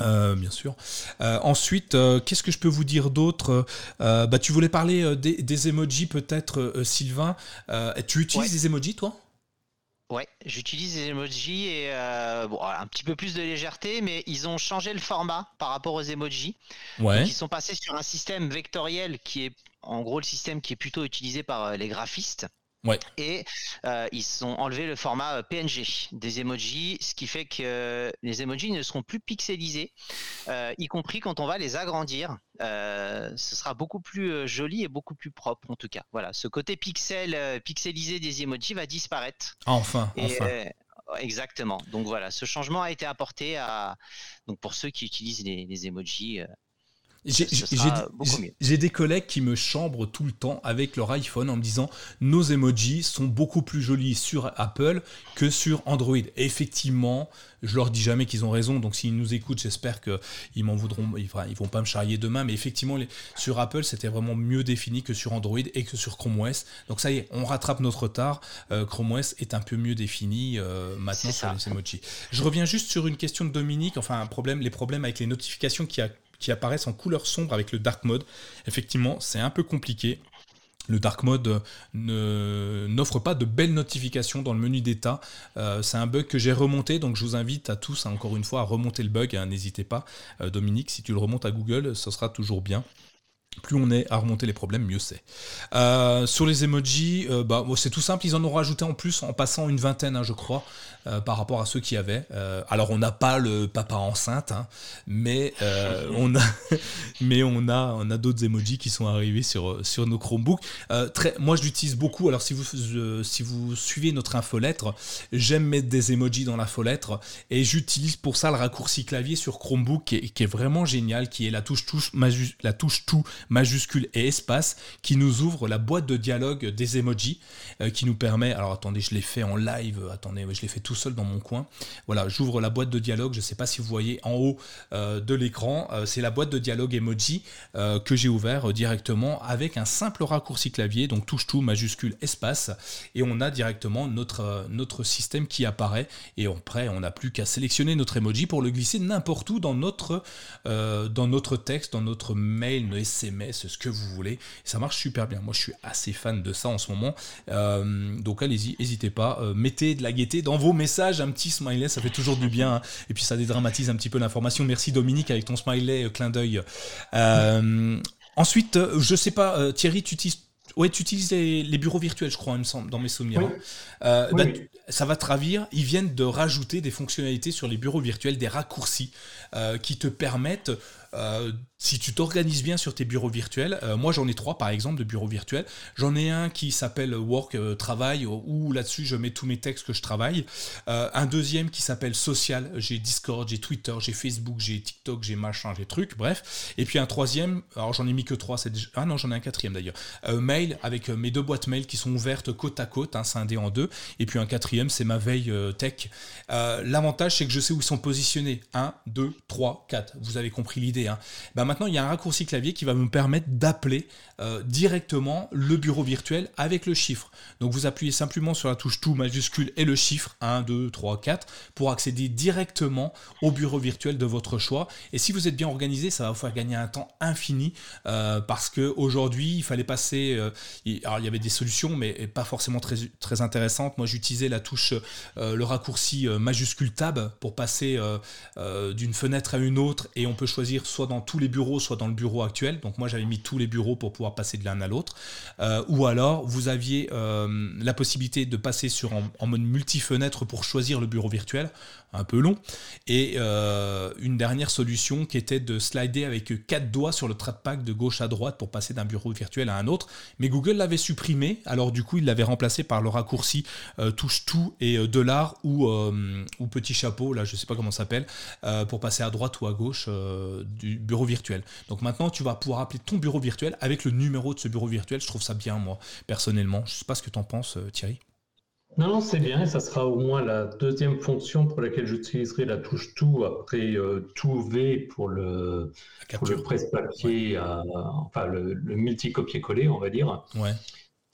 Euh, bien sûr. ensuite, qu'est-ce que je peux vous dire d'autre? Bah, Tu voulais parler des, emojis peut-être, Sylvain. tu utilises des emojis, toi? Ouais, j'utilise les emojis et euh, bon, un petit peu plus de légèreté, mais ils ont changé le format par rapport aux emojis. Ouais. ils sont passés sur un système vectoriel qui est en gros le système qui est plutôt utilisé par euh, les graphistes. Et euh, ils ont enlevé le format euh, PNG des emojis, ce qui fait que les emojis ne seront plus pixelisés, euh, y compris quand on va les agrandir. ce sera beaucoup plus joli et beaucoup plus propre en tout cas. Voilà, ce côté pixel, pixelisé des emojis va disparaître. Enfin, enfin. exactement. Donc voilà, ce changement a été apporté à donc pour ceux qui utilisent les, les emojis j'ai des collègues qui me chambrent tout le temps avec leur iPhone en me disant nos emojis sont beaucoup plus jolis sur Apple que sur Android. Et effectivement, je leur dis jamais qu'ils ont raison, donc s'ils nous écoutent, j'espère qu'ils m'en voudront, ils, ils vont pas me charrier demain, mais effectivement, les, sur Apple, c'était vraiment mieux défini que sur Android et que sur Chrome OS. Donc ça y est, on rattrape notre retard. Euh, Chrome OS est un peu mieux défini euh, maintenant sur les emojis. Je reviens juste sur une question de Dominique, enfin un problème, les problèmes avec les notifications qui a qui apparaissent en couleur sombre avec le dark mode. Effectivement, c'est un peu compliqué. Le dark mode n'offre pas de belles notifications dans le menu d'état. Euh, c'est un bug que j'ai remonté, donc je vous invite à tous, encore une fois, à remonter le bug. Hein, n'hésitez pas. Euh, Dominique, si tu le remontes à Google, ce sera toujours bien plus on est à remonter les problèmes, mieux c'est. Euh, sur les emojis, euh, bah, c'est tout simple, ils en ont rajouté en plus en passant une vingtaine, hein, je crois, euh, par rapport à ceux qui avaient. alors on n'a pas le papa enceinte, hein, mais, on a, d'autres emojis qui sont arrivés sur, nos Chromebooks. moi je l'utilise beaucoup, alors si vous, suivez notre infolettre, j'aime mettre des emojis dans l'infolettre et j'utilise pour ça le raccourci clavier sur Chromebook qui est, qui est vraiment génial, qui est la touche, touche, la touche tout majuscule et espace qui nous ouvre la boîte de dialogue des emojis euh, qui nous permet, alors attendez, je l'ai fait en live, attendez, je l'ai fait tout seul dans mon coin. Voilà, j'ouvre la boîte de dialogue, je ne sais pas si vous voyez en haut euh, de l'écran, euh, c'est la boîte de dialogue emoji que j'ai ouvert directement avec un simple raccourci clavier, donc touche tout, majuscule, espace, et on a directement notre, notre système qui apparaît, et après on n'a plus qu'à sélectionner notre emoji pour le glisser n'importe où dans notre, dans notre texte, dans notre mail, nos SMS, ce que vous voulez. ça marche super bien. Moi, je suis assez fan de ça en ce moment. Euh, donc, allez-y, n'hésitez pas. Euh, mettez de la gaieté dans vos messages. Un petit smiley, ça fait toujours du bien. Hein. Et puis, ça dédramatise un petit peu l'information. Merci Dominique avec ton smiley, euh, clin d'œil. ensuite, je sais pas, Thierry, tu utilises Ouais, tu utilises les, bureaux virtuels, je crois, il me semble, dans mes souvenirs. Hein. Bah, ça va te ravir. Ils viennent de rajouter des fonctionnalités sur les bureaux virtuels, des raccourcis qui te permettent euh, si tu t'organises bien sur tes bureaux virtuels, euh, moi j'en ai trois par exemple de bureaux virtuels. J'en ai un qui s'appelle Work euh, Travail où là-dessus je mets tous mes textes que je travaille. un deuxième qui s'appelle Social. J'ai Discord, j'ai Twitter, j'ai Facebook, j'ai TikTok, j'ai machin, j'ai trucs, bref. Et puis un troisième, alors j'en ai mis que trois, ah non j'en ai un quatrième d'ailleurs. mail avec mes deux boîtes mail qui sont ouvertes côte à côte, un scindé en deux. Et puis un quatrième c'est ma veille tech. L'avantage, c'est que je sais où ils sont positionnés. 1, 2, 3, 4. Vous avez compris l'idée. Hein. Ben maintenant, il y a un raccourci clavier qui va me permettre d'appeler directement le bureau virtuel avec le chiffre. Donc vous appuyez simplement sur la touche tout majuscule et le chiffre 1, 2, 3, 4 pour accéder directement au bureau virtuel de votre choix. Et si vous êtes bien organisé, ça va vous faire gagner un temps infini parce qu'aujourd'hui, il fallait passer. alors il y avait des solutions, mais pas forcément très, très intéressantes. Moi, j'utilisais la touche, euh, le raccourci euh, majuscule tab pour passer euh, d'une fenêtre à une autre et on peut choisir soit dans tous les bureaux, soit dans le bureau actuel. Donc moi, j'avais mis tous les bureaux pour pouvoir passer de l'un à l'autre. ou alors, vous aviez la possibilité de passer sur en, en mode multi-fenêtre pour choisir le bureau virtuel un peu long. Et euh, une dernière solution qui était de slider avec quatre doigts sur le trackpad de gauche à droite pour passer d'un bureau virtuel à un autre. Mais Google l'avait supprimé, alors du coup il l'avait remplacé par le raccourci euh, touche tout et euh, dollar ou, ou petit chapeau, là je sais pas comment ça s'appelle, pour passer à droite ou à gauche du bureau virtuel. Donc maintenant tu vas pouvoir appeler ton bureau virtuel avec le numéro de ce bureau virtuel. Je trouve ça bien moi personnellement. Je sais pas ce que tu en penses Thierry. Non, non, c'est bien, et ça sera au moins la deuxième fonction pour laquelle j'utiliserai la touche tout après euh, tout V pour le, le presse-papier, enfin le, le multi-copier-coller, on va dire. Ouais.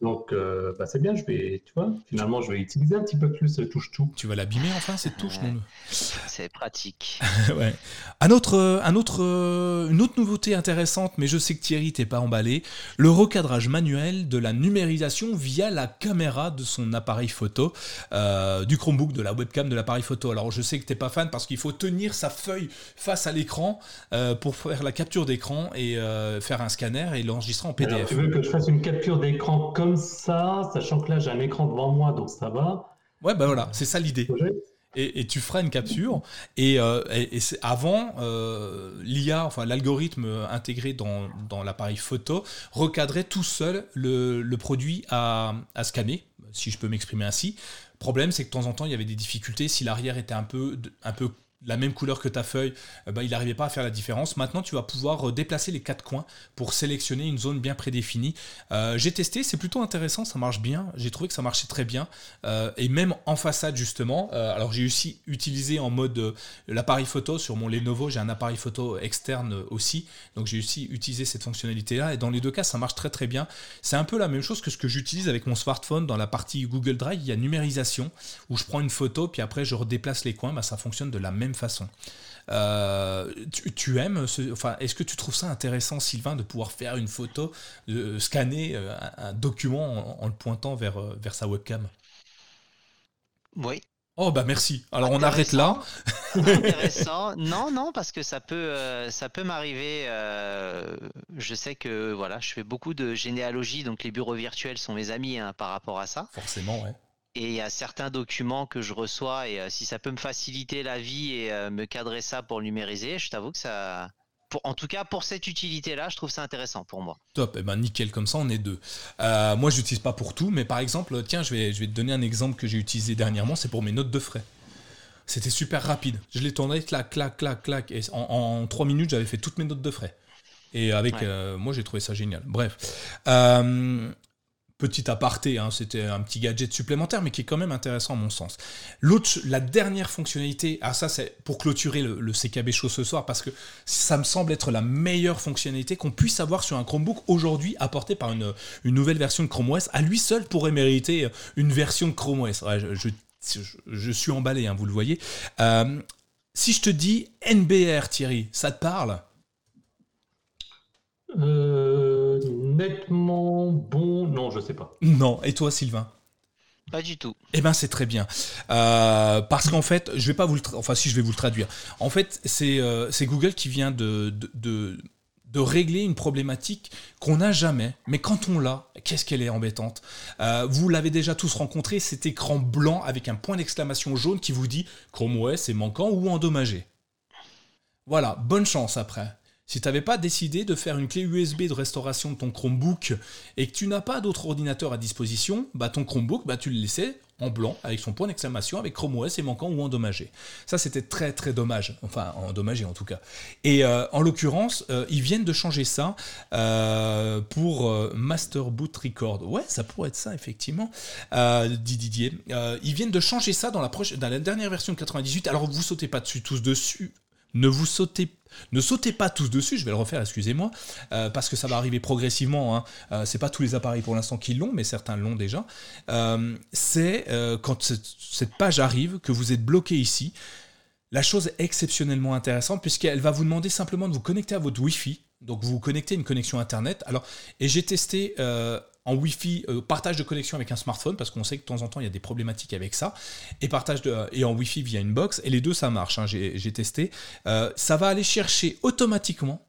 Donc, euh, bah, c'est bien, je vais, tu vois, finalement, je vais utiliser un petit peu plus touche-tout. Tu vas l'abîmer enfin, cette touche, non C'est pratique. ouais. Un autre, un autre, euh, une autre nouveauté intéressante, mais je sais que Thierry t'es pas emballé, le recadrage manuel de la numérisation via la caméra de son appareil photo, euh, du Chromebook, de la webcam de l'appareil photo. Alors, je sais que t'es pas fan parce qu'il faut tenir sa feuille face à l'écran pour faire la capture d'écran et faire un scanner et l'enregistrer en PDF. Alors, tu veux que je fasse une capture d'écran comme ça, sachant que là j'ai un écran devant moi, donc ça va. Ouais, bah voilà, c'est ça l'idée. Et, tu feras une capture. Et, euh, avant, euh, l'IA, enfin l'algorithme intégré dans, l'appareil photo, recadrait tout seul le, produit à, scanner, si je peux m'exprimer ainsi. Problème, c'est que de temps en temps, il y avait des difficultés. Si l'arrière était un peu, un peu la même couleur que ta feuille, euh, bah, il n'arrivait pas à faire la différence. Maintenant, tu vas pouvoir euh, déplacer les quatre coins pour sélectionner une zone bien prédéfinie. Euh, j'ai testé, c'est plutôt intéressant, ça marche bien. J'ai trouvé que ça marchait très bien. et même en façade, justement. alors, j'ai aussi utilisé en mode l'appareil photo sur mon Lenovo. J'ai un appareil photo externe aussi. Donc, j'ai aussi utilisé cette fonctionnalité-là. Et dans les deux cas, ça marche très très bien. C'est un peu la même chose que ce que j'utilise avec mon smartphone dans la partie Google Drive. Il y a numérisation où je prends une photo, puis après, je redéplace les coins. Bah, ça fonctionne de la même façon. Euh, tu, aimes, enfin, est-ce que tu trouves ça intéressant, Sylvain, de pouvoir faire une photo, de scanner euh, un, document en, le pointant vers, euh, vers sa webcam? Oui. Oh bah merci. Alors on arrête là. intéressant. Non, non, parce que ça peut, ça peut m'arriver. je sais que voilà, je fais beaucoup de généalogie, donc les bureaux virtuels sont mes amis hein, par rapport à ça. Forcément, ouais et il y a certains documents que je reçois et euh, si ça peut me faciliter la vie et euh, me cadrer ça pour le numériser, je t'avoue que ça, pour, en tout cas pour cette utilité-là, je trouve ça intéressant pour moi. Top, et eh ben nickel, comme ça on est deux. Euh, moi je n'utilise pas pour tout, mais par exemple, tiens, je vais, je vais te donner un exemple que j'ai utilisé dernièrement, c'est pour mes notes de frais. C'était super rapide. Je l'ai tourné, clac, clac, clac, clac, et en, trois minutes j'avais fait toutes mes notes de frais. Et avec, moi j'ai trouvé ça génial. Bref. Petit aparté, hein, c'était un petit gadget supplémentaire, mais qui est quand même intéressant à mon sens. L'autre, la dernière fonctionnalité, ah ça c'est pour clôturer le, CKB show ce soir, parce que ça me semble être la meilleure fonctionnalité qu'on puisse avoir sur un Chromebook aujourd'hui, apportée par une, nouvelle version de Chrome OS. À lui seul pourrait mériter une version de Chrome OS. je, suis emballé, hein, vous le voyez. Euh, si je te dis NBR, Thierry, ça te parle? Euh, nettement bon, non, je sais pas. Non, et toi, Sylvain? Pas du tout. Eh ben c'est très bien. Euh, parce qu'en fait, je vais pas vous le enfin si je vais vous le traduire. En fait, c'est euh, Google qui vient de, de, de, régler une problématique qu'on n'a jamais. Mais quand on l'a, qu'est-ce qu'elle est embêtante? vous l'avez déjà tous rencontré, cet écran blanc avec un point d'exclamation jaune qui vous dit Chrome OS est manquant ou endommagé. Voilà, bonne chance après. Si tu n'avais pas décidé de faire une clé USB de restauration de ton Chromebook et que tu n'as pas d'autre ordinateur à disposition, bah ton Chromebook, bah tu le laissais en blanc avec son point d'exclamation avec Chrome OS et manquant ou endommagé. Ça c'était très très dommage, enfin endommagé en tout cas. Et euh, en l'occurrence, euh, ils viennent de changer ça euh, pour Master Boot Record. Ouais, ça pourrait être ça effectivement, dit Didier. ils viennent de changer ça dans la, la dernière version de 98. Alors vous sautez pas dessus tous dessus, ne vous sautez pas tous dessus, je vais le refaire, excusez-moi, euh, parce que ça va arriver progressivement. Hein. Euh, c'est pas tous les appareils pour l'instant qui l'ont, mais certains l'ont déjà. Euh, c'est quand cette page arrive que vous êtes bloqué ici. La chose est exceptionnellement intéressante puisqu'elle va vous demander simplement de vous connecter à votre Wi-Fi. Donc vous connectez une connexion Internet. Alors, et j'ai testé en Wi-Fi, euh, partage de connexion avec un smartphone, parce qu'on sait que de temps en temps il y a des problématiques avec ça, et partage de, et en Wi-Fi via une box, et les deux ça marche, hein, j'ai testé. Euh, ça va aller chercher automatiquement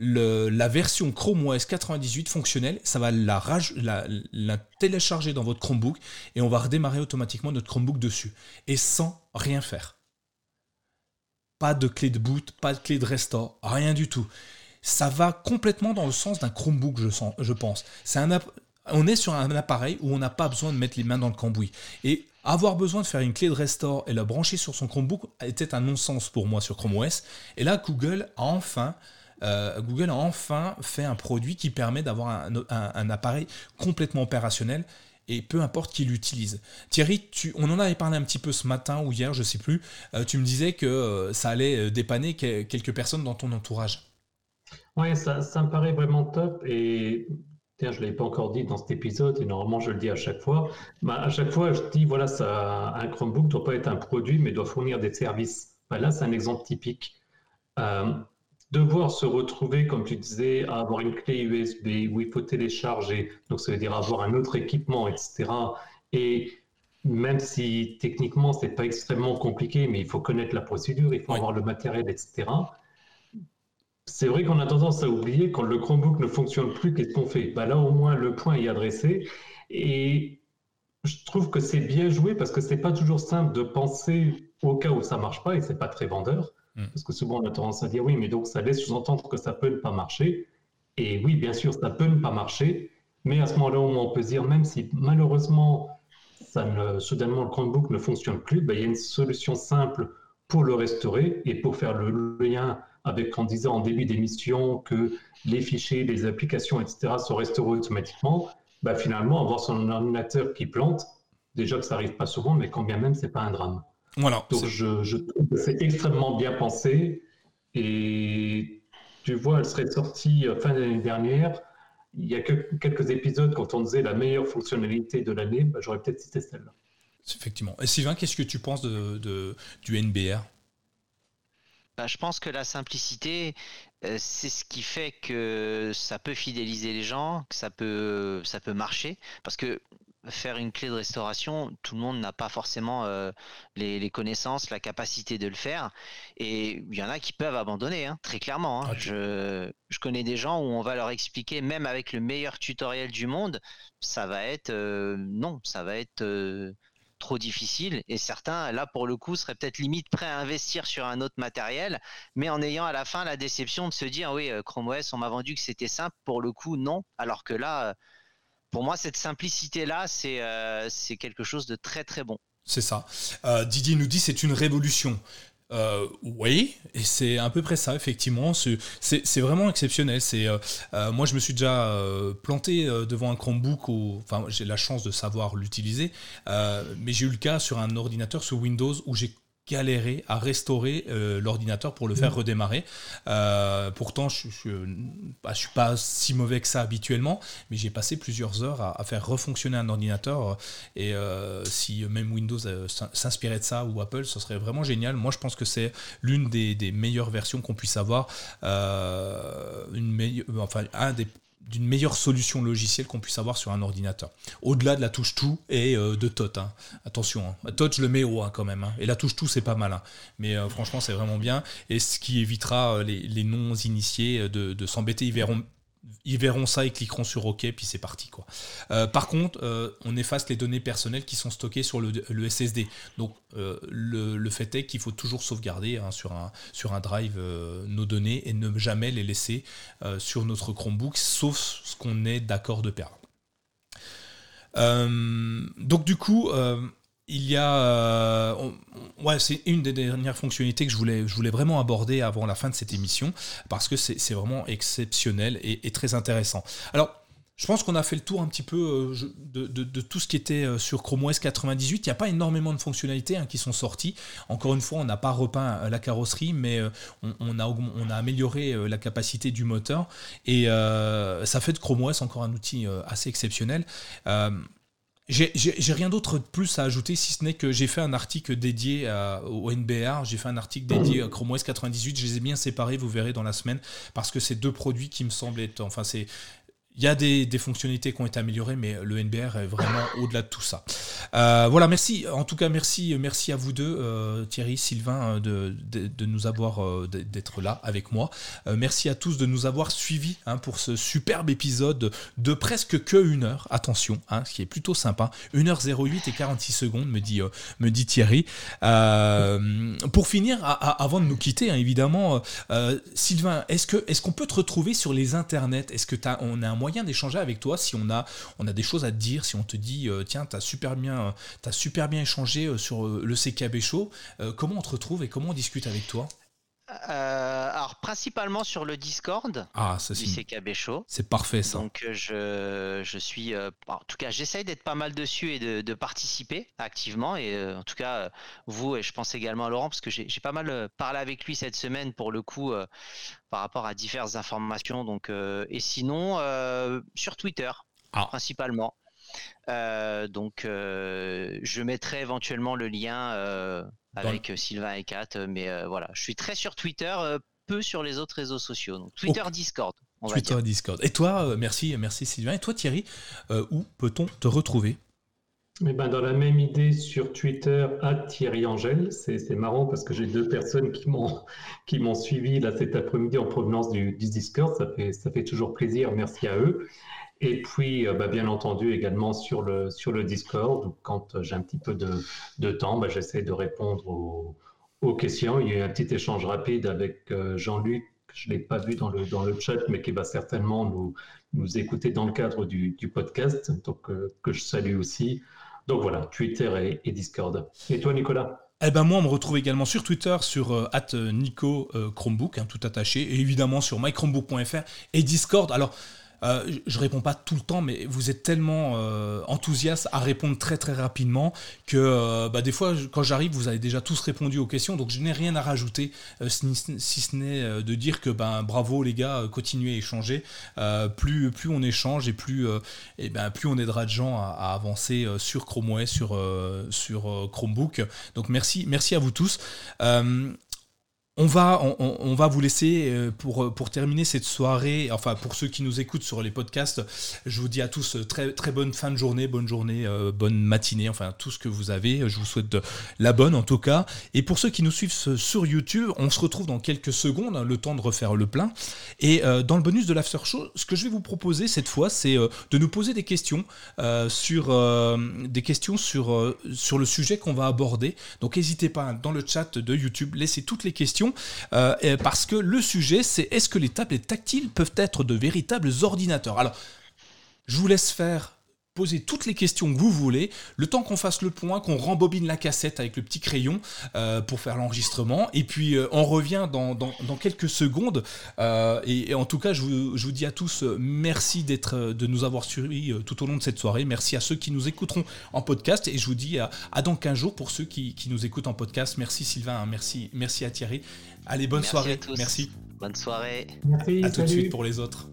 la version Chrome OS 98 fonctionnelle, ça va la, la, la, télécharger dans votre Chromebook, et on va redémarrer automatiquement notre Chromebook dessus, et sans rien faire. Pas de clé de boot, pas de clé de restore, rien du tout ça va complètement dans le sens d'un Chromebook, je, sens, je pense. On est sur un appareil où on n'a pas besoin de mettre les mains dans le cambouis. Et avoir besoin de faire une clé de restore et la brancher sur son Chromebook était un non-sens pour moi sur Chrome OS. Et là, Google a enfin, euh, Google a enfin fait un produit qui permet d'avoir un, appareil complètement opérationnel et peu importe qui l'utilise. Thierry, tu, on en avait parlé un petit peu ce matin ou hier, je sais plus. Euh, tu me disais que euh, ça allait dépanner quelques personnes dans ton entourage. Oui, ça, ça, me paraît vraiment top. Et tiens, je ne l'avais pas encore dit dans cet épisode, et normalement je le dis à chaque fois. Bah, à chaque fois, je dis voilà, ça, un Chromebook ne doit pas être un produit, mais doit fournir des services. Bah, là, c'est un exemple typique. Euh, devoir se retrouver, comme tu disais, à avoir une clé USB où il faut télécharger, donc ça veut dire avoir un autre équipement, etc. Et même si techniquement, ce n'est pas extrêmement compliqué, mais il faut connaître la procédure, il faut avoir le matériel, etc. C'est vrai qu'on a tendance à oublier quand le Chromebook ne fonctionne plus, qu'est-ce qu'on fait? Bah Là, au moins, le point est adressé. Et je trouve que c'est bien joué parce que c'est pas toujours simple de penser au cas où ça marche pas et c'est pas très vendeur. Hmm. Parce que souvent, on a tendance à dire oui, mais donc ça laisse sous-entendre que ça peut ne pas marcher. Et oui, bien sûr, ça peut ne pas marcher. Mais à ce moment-là, on peut se dire, même si malheureusement, ça ne, soudainement, le Chromebook ne fonctionne plus, bah, il y a une solution simple pour le restaurer et pour faire le lien avec en disant en début d'émission que les fichiers, les applications, etc. sont restaurés automatiquement, bah finalement, avoir son ordinateur qui plante, déjà que ça n'arrive pas souvent, mais quand bien même, c'est pas un drame. Voilà. Donc je, je, trouve que c'est extrêmement bien pensé. Et tu vois, elle serait sortie euh, fin d'année dernière. Il y a que quelques épisodes quand on disait la meilleure fonctionnalité de l'année, bah, j'aurais peut-être cité celle-là. Effectivement. Et Sylvain, qu'est-ce que tu penses de, de du NBR bah, je pense que la simplicité, euh, c'est ce qui fait que ça peut fidéliser les gens, que ça peut, ça peut marcher. Parce que faire une clé de restauration, tout le monde n'a pas forcément euh, les, connaissances, la capacité de le faire. Et il y en a qui peuvent abandonner, hein, très clairement. Hein. Ah, je, je, connais des gens où on va leur expliquer, même avec le meilleur tutoriel du monde, ça va être euh, non, ça va être trop difficile et certains là pour le coup seraient peut-être limite prêts à investir sur un autre matériel mais en ayant à la fin la déception de se dire oui euh, Chrome OS on m'a vendu que c'était simple pour le coup non alors que là euh, pour moi cette simplicité là c'est euh, c'est quelque chose de très très bon c'est ça. Didier nous dit c'est une révolution. Euh, oui, et c'est à peu près ça, effectivement. C'est vraiment exceptionnel. C'est euh, euh, moi, je me suis déjà planté devant un Chromebook, enfin, j'ai la chance de savoir l'utiliser, mais j'ai eu le cas sur un ordinateur sur Windows où j'ai galéré à restaurer euh, l'ordinateur pour le faire mmh. redémarrer. Euh, pourtant, je ne bah, suis pas si mauvais que ça habituellement, mais j'ai passé plusieurs heures à, faire refonctionner un ordinateur. Et euh, si même Windows s'inspirait de ça ou Apple, ce serait vraiment génial. Moi, je pense que c'est l'une des, des, meilleures versions qu'on puisse avoir. une meilleure, enfin, un des d'une meilleure solution logicielle qu'on puisse avoir sur un ordinateur. Au-delà de la touche tout et euh, de TOT. Hein. Attention, hein. TOT je le mets haut hein, quand même. Et la touche tout c'est pas mal. Mais euh, franchement c'est vraiment bien. Et ce qui évitera euh, les, non-initiés de, de s'embêter. Ils verront ils verront ça, ils cliqueront sur OK, puis c'est parti. Quoi. Euh, par contre, euh, on efface les données personnelles qui sont stockées sur le, SSD. Donc euh, le, fait est qu'il faut toujours sauvegarder hein, sur, un, sur un drive nos données et ne jamais les laisser sur notre Chromebook, sauf ce qu'on est d'accord de perdre. donc du coup, il y a, ouais, c'est une des dernières fonctionnalités que je voulais, vraiment aborder avant la fin de cette émission parce que c'est vraiment exceptionnel et, très intéressant. Alors, je pense qu'on a fait le tour un petit peu euh, de, tout ce qui était euh, sur Chrome OS 98. Il n'y a pas énormément de fonctionnalités hein, qui sont sorties. Encore une fois, on n'a pas repeint euh, la carrosserie, mais on a amélioré la capacité du moteur. Et ça fait de Chrome OS encore un outil assez exceptionnel. J'ai rien d'autre de plus à ajouter si ce n'est que j'ai fait un article dédié au NBR, j'ai fait un article dédié à Chrome OS 98, je les ai bien séparés, vous verrez dans la semaine, parce que c'est deux produits qui me semblent être, enfin c'est il y a des, fonctionnalités qui ont été améliorées, mais le NBR est vraiment au-delà de tout ça. Euh, voilà, merci. En tout cas, merci, merci à vous deux, euh, Thierry, Sylvain, euh, de, de, nous avoir, d'être là avec moi. merci à tous de nous avoir suivis hein, pour ce superbe épisode de presque que une heure. Attention, hein, ce qui est plutôt sympa. 1h08 et 46 secondes, me dit, me dit Thierry. pour finir, avant de nous quitter, hein, évidemment, Sylvain, est-ce qu'on est peut te retrouver sur les internets? Est-ce que as, on a un moyen d'échanger avec toi si on a, on a des choses à te dire, si on te dit, euh, tiens, tu as, super bien, as super bien échangé euh, sur euh, le CKB Show, comment on te retrouve et comment on discute avec toi? Alors principalement sur le Discord ah, ça, du CKB Show. C'est parfait ça. Donc je, je suis, en tout cas j'essaye d'être pas mal dessus et de, participer activement. Et en tout cas vous et je pense également à Laurent parce que j'ai pas mal parlé avec lui cette semaine pour le coup par rapport à diverses informations. Donc, euh, et sinon, euh, sur Twitter, ah. principalement. Euh, donc, je mettrai éventuellement le lien avec Sylvain et Kat, mais voilà, je suis très sur Twitter, peu sur les autres réseaux sociaux. Donc, Twitter, Discord. Twitter, Discord. Et toi, merci, merci Sylvain. Et toi, Thierry, où peut-on te retrouver? Eh ben, dans la même idée sur Twitter, à Thierry Angèle. C'est marrant parce que j'ai deux personnes qui m'ont suivi là cet après-midi en provenance du, Discord. Ça fait, ça fait toujours plaisir. Merci à eux. Et puis, euh, bah, bien entendu, également sur le, sur le Discord, quand j'ai un petit peu de, de temps, bah, j'essaie de répondre aux, aux, questions. Il y a eu un petit échange rapide avec euh, Jean-Luc, je ne l'ai pas vu dans le, dans le chat, mais qui va certainement nous, nous écouter dans le cadre du, du podcast, donc euh, que je salue aussi. Donc voilà, Twitter et, Discord. Et toi, Nicolas? Eh ben moi, on me retrouve également sur Twitter, sur euh, euh Nico euh, Chromebook, hein, tout attaché, et évidemment sur mychromebook.fr et Discord. Alors, euh, je réponds pas tout le temps, mais vous êtes tellement euh, enthousiaste à répondre très très rapidement que euh, bah, des fois, quand j'arrive, vous avez déjà tous répondu aux questions, donc je n'ai rien à rajouter, si, ce n'est de dire que ben, bravo les gars, continuez à échanger. plus, on échange et plus, et ben, plus on aidera de gens à, avancer sur Chrome OS, sur, sur Chromebook. Donc merci, merci à vous tous. On va, vous laisser euh, pour, pour terminer cette soirée. Enfin, pour ceux qui nous écoutent sur les podcasts, je vous dis à tous euh, très, bonne fin de journée, bonne journée, euh, bonne matinée, enfin tout ce que vous avez. Je vous souhaite la bonne en tout cas. Et pour ceux qui nous suivent sur YouTube, on se retrouve dans quelques secondes, hein, le temps de refaire le plein. Et dans le bonus de l'after show, ce que je vais vous proposer cette fois, c'est de nous poser des questions sur des questions sur, sur le sujet qu'on va aborder. Donc n'hésitez pas hein, dans le chat de YouTube, laissez toutes les questions euh, parce que le sujet, c'est est-ce que les tablettes tactiles peuvent être de véritables ordinateurs? Alors, je vous laisse faire poser toutes les questions que vous voulez, le temps qu'on fasse le point, qu'on rembobine la cassette avec le petit crayon euh, pour faire l'enregistrement, et puis euh, on revient dans, quelques secondes. et, en tout cas, je vous, dis à tous merci d'être, de nous avoir suivis tout au long de cette soirée. Merci à ceux qui nous écouteront en podcast, et je vous dis à, dans 15 jours pour ceux qui, nous écoutent en podcast. Merci Sylvain, hein. merci, merci à Thierry. Allez, bonne soirée. Merci. Bonne soirée. Merci. À tout de suite pour les autres.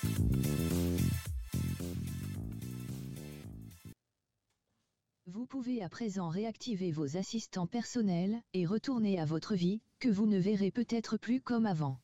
Thank Vous pouvez à présent réactiver vos assistants personnels et retourner à votre vie, que vous ne verrez peut-être plus comme avant.